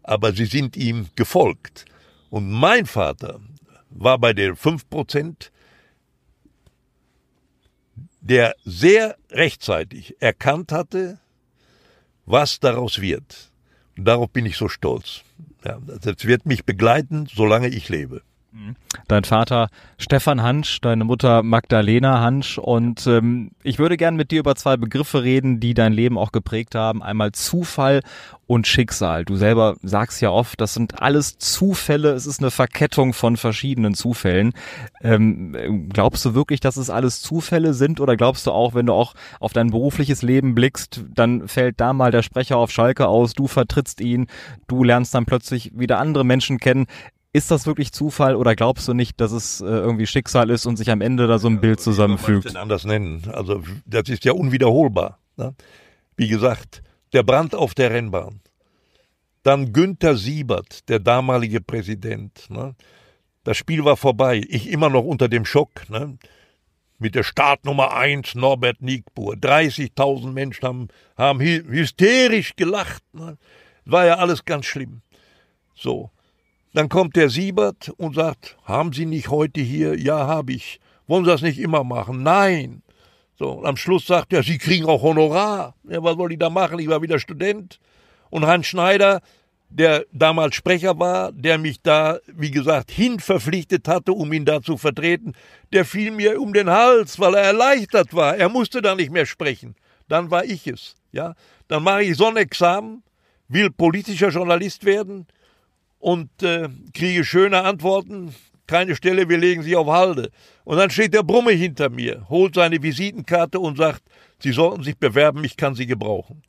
aber sie sind ihm gefolgt. Und mein Vater war bei den 5%, der sehr rechtzeitig erkannt hatte, was daraus wird. Und darauf bin ich so stolz. Ja, das wird mich begleiten, solange ich lebe. Dein Vater Stefan Hansch, deine Mutter Magdalena Hansch und ähm, ich würde gern mit dir über zwei Begriffe reden, die dein Leben auch geprägt haben. Einmal Zufall und Schicksal. Du selber sagst ja oft, das sind alles Zufälle, es ist eine Verkettung von verschiedenen Zufällen. Ähm, glaubst du wirklich, dass es alles Zufälle sind oder glaubst du auch, wenn du auch auf dein berufliches Leben blickst, dann fällt da mal der Sprecher auf Schalke aus, du vertrittst ihn, du lernst dann plötzlich wieder andere Menschen kennen. Ist das wirklich Zufall oder glaubst du nicht, dass es äh, irgendwie Schicksal ist und sich am Ende da so ein Bild zusammenfügt? Ich anders nennen. Also das ist ja unwiederholbar. Ne? Wie gesagt, der Brand auf der Rennbahn. Dann Günther Siebert, der damalige Präsident. Ne? Das Spiel war vorbei. Ich immer noch unter dem Schock. Ne? Mit der Startnummer 1 Norbert Nickbur. 30.000 Menschen haben, haben hysterisch gelacht. Ne? War ja alles ganz schlimm. So. Dann kommt der Siebert und sagt, haben Sie nicht heute hier? Ja, habe ich. Wollen Sie das nicht immer machen? Nein. So, und am Schluss sagt er, Sie kriegen auch Honorar. Ja, was soll ich da machen? Ich war wieder Student. Und Hans Schneider, der damals Sprecher war, der mich da, wie gesagt, hin verpflichtet hatte, um ihn da zu vertreten, der fiel mir um den Hals, weil er erleichtert war. Er musste da nicht mehr sprechen. Dann war ich es. Ja, dann mache ich so ein Examen, will politischer Journalist werden, und äh, kriege schöne Antworten. Keine Stelle, wir legen sie auf Halde. Und dann steht der Brumme hinter mir, holt seine Visitenkarte und sagt, Sie sollten sich bewerben, ich kann Sie gebrauchen.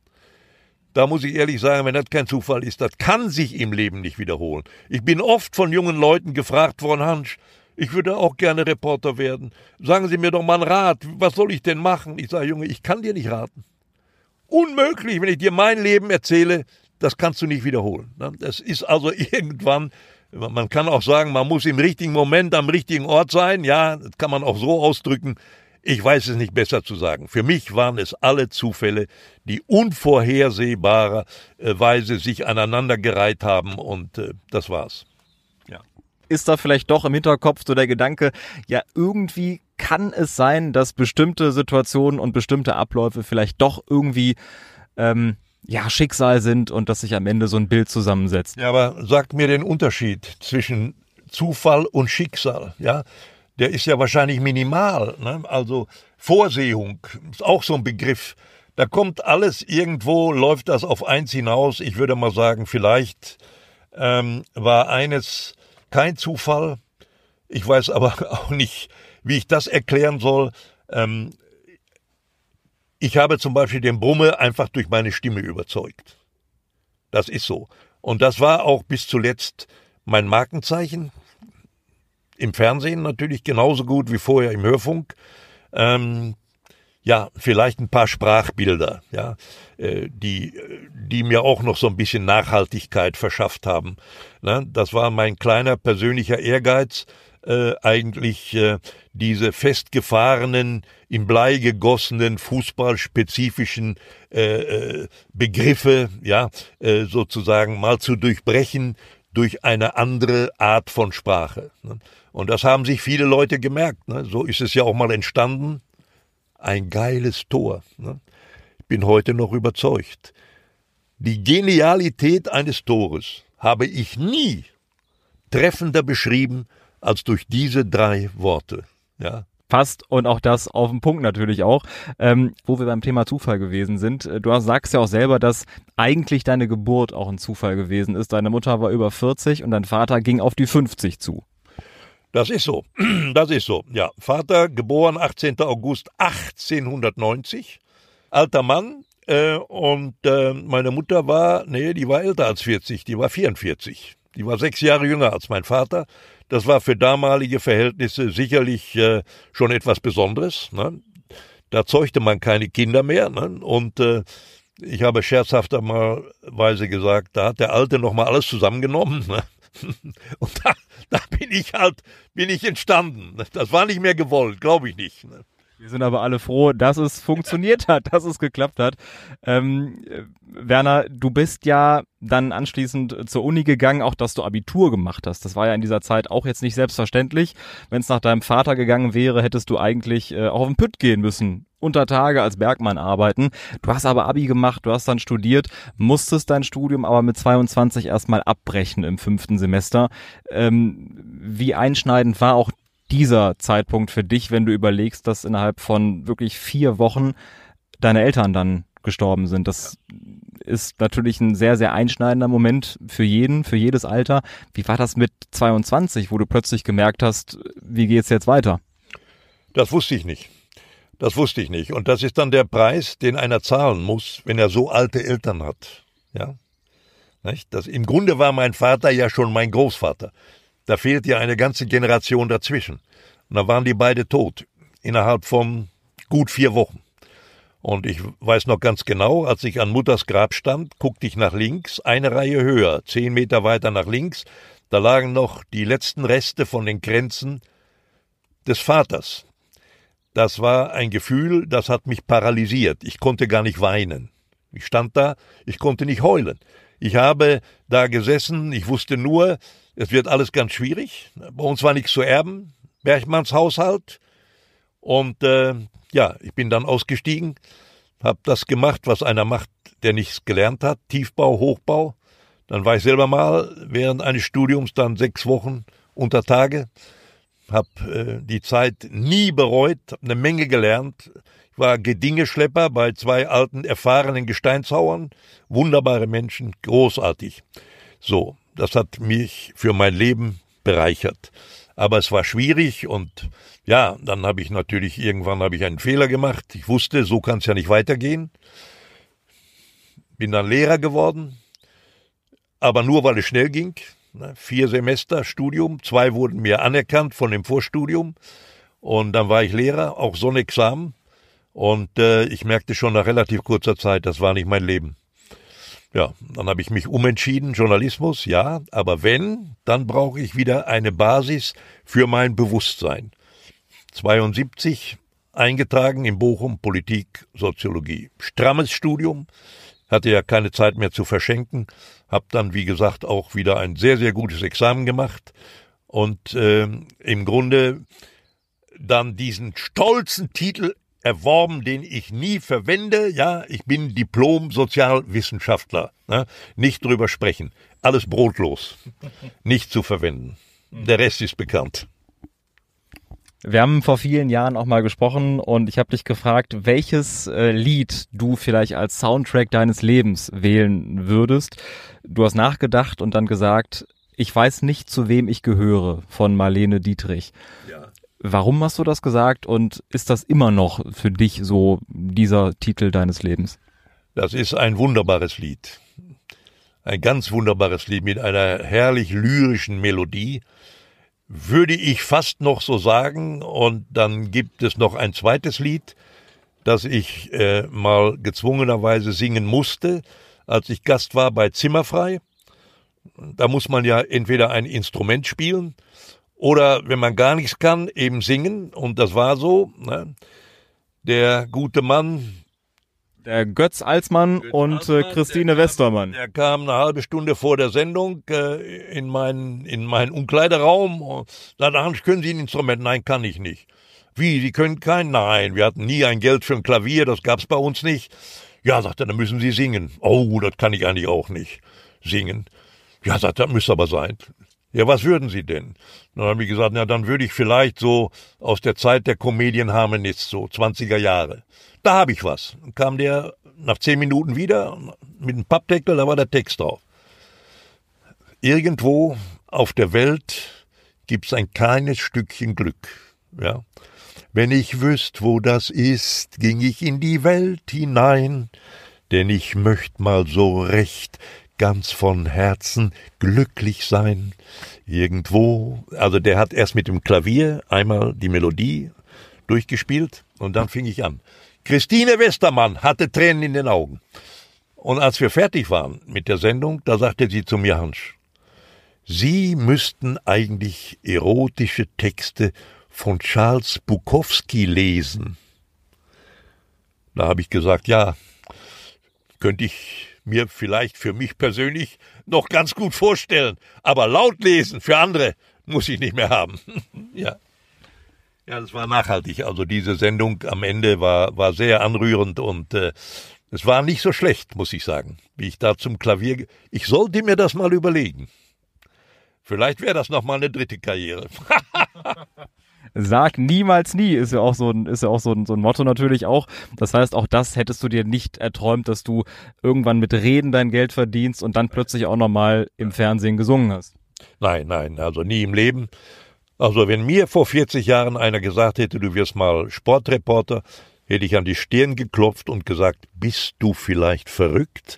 Da muss ich ehrlich sagen, wenn das kein Zufall ist, das kann sich im Leben nicht wiederholen. Ich bin oft von jungen Leuten gefragt worden, Hans, ich würde auch gerne Reporter werden. Sagen Sie mir doch mal einen Rat, was soll ich denn machen? Ich sage, Junge, ich kann dir nicht raten. Unmöglich, wenn ich dir mein Leben erzähle, das kannst du nicht wiederholen. Ne? Das ist also irgendwann, man kann auch sagen, man muss im richtigen Moment am richtigen Ort sein. Ja, das kann man auch so ausdrücken. Ich weiß es nicht besser zu sagen. Für mich waren es alle Zufälle, die unvorhersehbarerweise sich aneinandergereiht haben und äh, das war's. Ja. Ist da vielleicht doch im Hinterkopf so der Gedanke, ja, irgendwie kann es sein, dass bestimmte Situationen und bestimmte Abläufe vielleicht doch irgendwie ähm, ja, Schicksal sind und dass sich am Ende so ein Bild zusammensetzt. Ja, aber sagt mir den Unterschied zwischen Zufall und Schicksal, ja? Der ist ja wahrscheinlich minimal, ne? Also Vorsehung ist auch so ein Begriff. Da kommt alles irgendwo, läuft das auf eins hinaus. Ich würde mal sagen, vielleicht ähm, war eines kein Zufall. Ich weiß aber auch nicht, wie ich das erklären soll. Ähm, ich habe zum Beispiel den Brumme einfach durch meine Stimme überzeugt. Das ist so. Und das war auch bis zuletzt mein Markenzeichen. Im Fernsehen natürlich genauso gut wie vorher im Hörfunk. Ähm, ja, vielleicht ein paar Sprachbilder, ja, äh, die, die mir auch noch so ein bisschen Nachhaltigkeit verschafft haben. Ne? Das war mein kleiner persönlicher Ehrgeiz, äh, eigentlich äh, diese festgefahrenen, in Blei gegossenen, fußballspezifischen äh, äh, Begriffe, ja, äh, sozusagen mal zu durchbrechen durch eine andere Art von Sprache. Ne? Und das haben sich viele Leute gemerkt. Ne? So ist es ja auch mal entstanden. Ein geiles Tor. Ne? Ich bin heute noch überzeugt. Die Genialität eines Tores habe ich nie treffender beschrieben als durch diese drei Worte. Ja. Passt und auch das auf den Punkt natürlich auch, ähm, wo wir beim Thema Zufall gewesen sind. Äh, du sagst ja auch selber, dass eigentlich deine Geburt auch ein Zufall gewesen ist. Deine Mutter war über 40 und dein Vater ging auf die 50 zu. Das ist so. Das ist so. Ja, Vater geboren 18. August 1890, alter Mann. Äh, und äh, meine Mutter war, nee, die war älter als 40, die war 44. Die war sechs Jahre jünger als mein Vater. Das war für damalige Verhältnisse sicherlich äh, schon etwas Besonderes. Ne? Da zeugte man keine Kinder mehr. Ne? Und äh, ich habe scherzhafterweise gesagt, da hat der Alte noch mal alles zusammengenommen. Ne? Und da, da bin ich halt, bin ich entstanden. Das war nicht mehr gewollt, glaube ich nicht. Wir sind aber alle froh, dass es funktioniert hat, dass es geklappt hat. Ähm, Werner, du bist ja dann anschließend zur Uni gegangen, auch dass du Abitur gemacht hast. Das war ja in dieser Zeit auch jetzt nicht selbstverständlich. Wenn es nach deinem Vater gegangen wäre, hättest du eigentlich äh, auch auf den Pütt gehen müssen, unter Tage als Bergmann arbeiten. Du hast aber Abi gemacht, du hast dann studiert, musstest dein Studium aber mit 22 erstmal abbrechen im fünften Semester. Ähm, wie einschneidend war auch dieser Zeitpunkt für dich, wenn du überlegst, dass innerhalb von wirklich vier Wochen deine Eltern dann gestorben sind? Das ist natürlich ein sehr, sehr einschneidender Moment für jeden, für jedes Alter. Wie war das mit 22, wo du plötzlich gemerkt hast, wie geht's jetzt weiter? Das wusste ich nicht. Das wusste ich nicht. Und das ist dann der Preis, den einer zahlen muss, wenn er so alte Eltern hat. Ja. Nicht? Das, Im Grunde war mein Vater ja schon mein Großvater. Da fehlt ja eine ganze Generation dazwischen. Und da waren die beide tot. Innerhalb von gut vier Wochen. Und ich weiß noch ganz genau, als ich an Mutters Grab stand, guckte ich nach links, eine Reihe höher, zehn Meter weiter nach links, da lagen noch die letzten Reste von den Grenzen des Vaters. Das war ein Gefühl, das hat mich paralysiert. Ich konnte gar nicht weinen. Ich stand da, ich konnte nicht heulen. Ich habe da gesessen, ich wusste nur, es wird alles ganz schwierig. Bei uns war nichts zu erben, Bergmanns Haushalt. Und äh, ja, ich bin dann ausgestiegen, habe das gemacht, was einer macht, der nichts gelernt hat, Tiefbau, Hochbau. Dann war ich selber mal während eines Studiums dann sechs Wochen unter Tage habe äh, die Zeit nie bereut, habe eine Menge gelernt. Ich war Gedingeschlepper bei zwei alten, erfahrenen Gesteinshauern. Wunderbare Menschen, großartig. So, das hat mich für mein Leben bereichert. Aber es war schwierig und ja, dann habe ich natürlich, irgendwann habe ich einen Fehler gemacht. Ich wusste, so kann es ja nicht weitergehen. Bin dann Lehrer geworden, aber nur weil es schnell ging. Ne, vier Semester Studium, zwei wurden mir anerkannt von dem Vorstudium und dann war ich Lehrer, auch so ein Examen und äh, ich merkte schon nach relativ kurzer Zeit, das war nicht mein Leben. Ja, dann habe ich mich umentschieden, Journalismus, ja, aber wenn, dann brauche ich wieder eine Basis für mein Bewusstsein. 72 eingetragen in Bochum, Politik, Soziologie. Strammes Studium, hatte ja keine Zeit mehr zu verschenken, habe dann, wie gesagt, auch wieder ein sehr, sehr gutes Examen gemacht und äh, im Grunde dann diesen stolzen Titel erworben, den ich nie verwende. Ja, ich bin Diplom-Sozialwissenschaftler. Ne? Nicht drüber sprechen. Alles brotlos. Nicht zu verwenden. Der Rest ist bekannt. Wir haben vor vielen Jahren auch mal gesprochen und ich habe dich gefragt, welches äh, Lied du vielleicht als Soundtrack deines Lebens wählen würdest. Du hast nachgedacht und dann gesagt, ich weiß nicht, zu wem ich gehöre von Marlene Dietrich. Warum hast du das gesagt und ist das immer noch für dich so dieser Titel deines Lebens? Das ist ein wunderbares Lied. Ein ganz wunderbares Lied mit einer herrlich lyrischen Melodie würde ich fast noch so sagen. Und dann gibt es noch ein zweites Lied, das ich äh, mal gezwungenerweise singen musste, als ich Gast war bei Zimmerfrei. Da muss man ja entweder ein Instrument spielen oder, wenn man gar nichts kann, eben singen. Und das war so. Ne? Der gute Mann, der Götz Alsmann Götz und Alsmann, äh, Christine der Westermann. Der kam eine halbe Stunde vor der Sendung äh, in meinen in meinen Umkleideraum und sagte, Hans, können Sie ein Instrument? Nein, kann ich nicht. Wie, Sie können kein? Nein, wir hatten nie ein Geld für ein Klavier, das gab's bei uns nicht. Ja, sagte er, dann müssen Sie singen. Oh, das kann ich eigentlich auch nicht. Singen. Ja, sagte er, müsste aber sein. Ja, was würden Sie denn? Dann habe ich gesagt, na, dann würde ich vielleicht so aus der Zeit der Comedian-Harmonist, so 20er Jahre da habe ich was. Dann kam der nach zehn Minuten wieder mit einem Pappdeckel, da war der Text drauf. Irgendwo auf der Welt gibt's ein kleines Stückchen Glück. Ja. Wenn ich wüsst, wo das ist, ging ich in die Welt hinein, denn ich möcht mal so recht ganz von Herzen glücklich sein. Irgendwo, also der hat erst mit dem Klavier einmal die Melodie durchgespielt und dann fing ich an. Christine Westermann hatte Tränen in den Augen. Und als wir fertig waren mit der Sendung, da sagte sie zu mir, Hans, Sie müssten eigentlich erotische Texte von Charles Bukowski lesen. Da habe ich gesagt, ja, könnte ich mir vielleicht für mich persönlich noch ganz gut vorstellen, aber laut lesen für andere muss ich nicht mehr haben. ja. Ja, das war nachhaltig. Also diese Sendung am Ende war, war sehr anrührend und äh, es war nicht so schlecht, muss ich sagen, wie ich da zum Klavier. Ich sollte mir das mal überlegen. Vielleicht wäre das noch mal eine dritte Karriere. Sag niemals nie, ist ja auch so ein, ist ja auch so ein, so ein Motto natürlich auch. Das heißt, auch das hättest du dir nicht erträumt, dass du irgendwann mit Reden dein Geld verdienst und dann plötzlich auch nochmal im Fernsehen gesungen hast. Nein, nein, also nie im Leben. Also wenn mir vor 40 Jahren einer gesagt hätte, du wirst mal Sportreporter, hätte ich an die Stirn geklopft und gesagt, bist du vielleicht verrückt?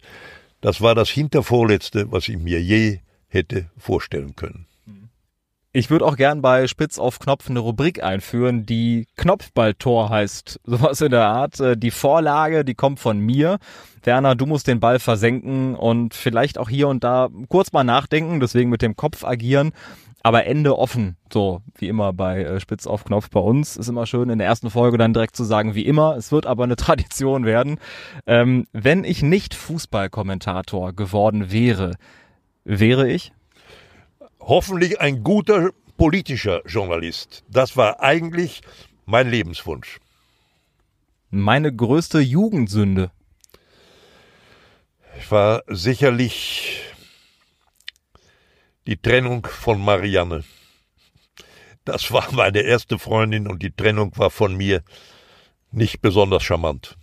Das war das Hintervorletzte, was ich mir je hätte vorstellen können. Ich würde auch gern bei Spitz auf Knopf eine Rubrik einführen, die Knopfballtor heißt. Sowas in der Art. Äh, die Vorlage, die kommt von mir. Werner, du musst den Ball versenken und vielleicht auch hier und da kurz mal nachdenken, deswegen mit dem Kopf agieren. Aber Ende offen, so wie immer bei äh, Spitz auf Knopf bei uns. Ist immer schön in der ersten Folge dann direkt zu sagen, wie immer. Es wird aber eine Tradition werden. Ähm, wenn ich nicht Fußballkommentator geworden wäre, wäre ich? Hoffentlich ein guter politischer Journalist. Das war eigentlich mein Lebenswunsch. Meine größte Jugendsünde war sicherlich die Trennung von Marianne. Das war meine erste Freundin und die Trennung war von mir nicht besonders charmant.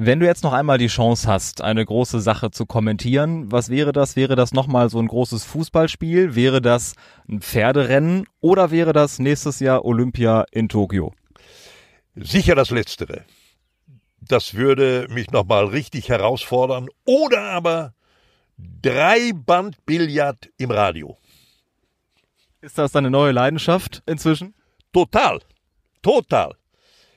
Wenn du jetzt noch einmal die Chance hast, eine große Sache zu kommentieren, was wäre das? Wäre das nochmal so ein großes Fußballspiel? Wäre das ein Pferderennen? Oder wäre das nächstes Jahr Olympia in Tokio? Sicher das Letztere. Das würde mich nochmal richtig herausfordern. Oder aber drei Band Billard im Radio. Ist das deine neue Leidenschaft inzwischen? Total. Total.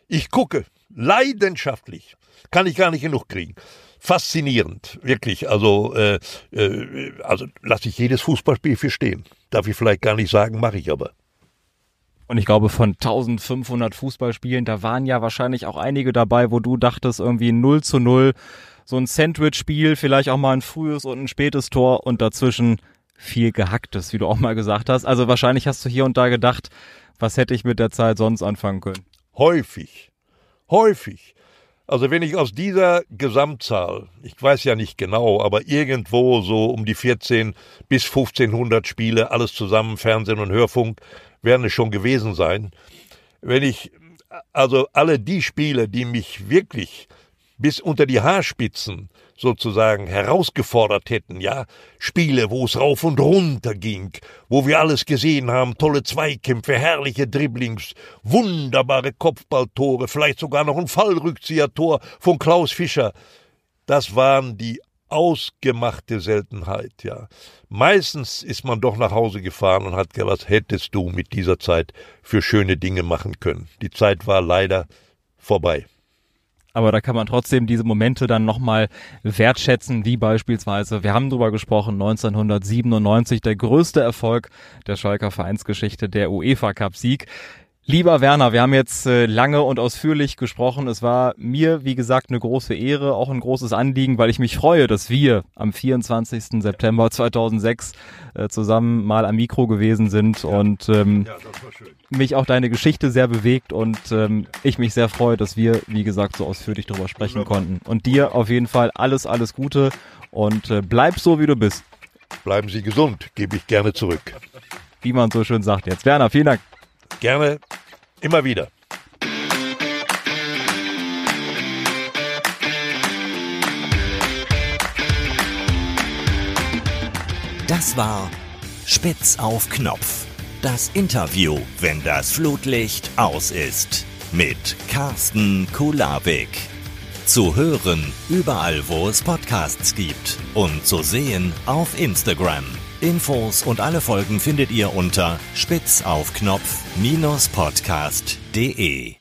Ich gucke leidenschaftlich kann ich gar nicht genug kriegen. Faszinierend, wirklich. Also, äh, äh, also lasse ich jedes Fußballspiel für stehen. Darf ich vielleicht gar nicht sagen, mache ich aber. Und ich glaube, von 1500 Fußballspielen, da waren ja wahrscheinlich auch einige dabei, wo du dachtest, irgendwie 0 zu 0, so ein Sandwich-Spiel, vielleicht auch mal ein frühes und ein spätes Tor und dazwischen viel Gehacktes, wie du auch mal gesagt hast. Also wahrscheinlich hast du hier und da gedacht, was hätte ich mit der Zeit sonst anfangen können? Häufig. Häufig. Also wenn ich aus dieser Gesamtzahl, ich weiß ja nicht genau, aber irgendwo so um die 14 bis 1500 Spiele, alles zusammen, Fernsehen und Hörfunk, werden es schon gewesen sein. Wenn ich also alle die Spiele, die mich wirklich bis unter die Haarspitzen sozusagen herausgefordert hätten, ja, Spiele, wo es rauf und runter ging, wo wir alles gesehen haben, tolle Zweikämpfe, herrliche Dribblings, wunderbare Kopfballtore, vielleicht sogar noch ein Fallrückziehertor von Klaus Fischer. Das waren die ausgemachte Seltenheit, ja. Meistens ist man doch nach Hause gefahren und hat gesagt, was hättest du mit dieser Zeit für schöne Dinge machen können. Die Zeit war leider vorbei. Aber da kann man trotzdem diese Momente dann nochmal wertschätzen, wie beispielsweise, wir haben drüber gesprochen, 1997 der größte Erfolg der Schalker Vereinsgeschichte, der UEFA Cup Sieg. Lieber Werner, wir haben jetzt äh, lange und ausführlich gesprochen. Es war mir, wie gesagt, eine große Ehre, auch ein großes Anliegen, weil ich mich freue, dass wir am 24. September 2006 äh, zusammen mal am Mikro gewesen sind ja. und ähm, ja, mich auch deine Geschichte sehr bewegt und ähm, ich mich sehr freue, dass wir, wie gesagt, so ausführlich darüber sprechen konnten. Und dir auf jeden Fall alles, alles Gute und äh, bleib so, wie du bist. Bleiben Sie gesund, gebe ich gerne zurück. Wie man so schön sagt jetzt. Werner, vielen Dank. Gerne, immer wieder. Das war Spitz auf Knopf. Das Interview, wenn das Flutlicht aus ist. Mit Carsten Kulabik. Zu hören überall, wo es Podcasts gibt. Und zu sehen auf Instagram. Infos und alle Folgen findet ihr unter spitzaufknopf-podcast.de.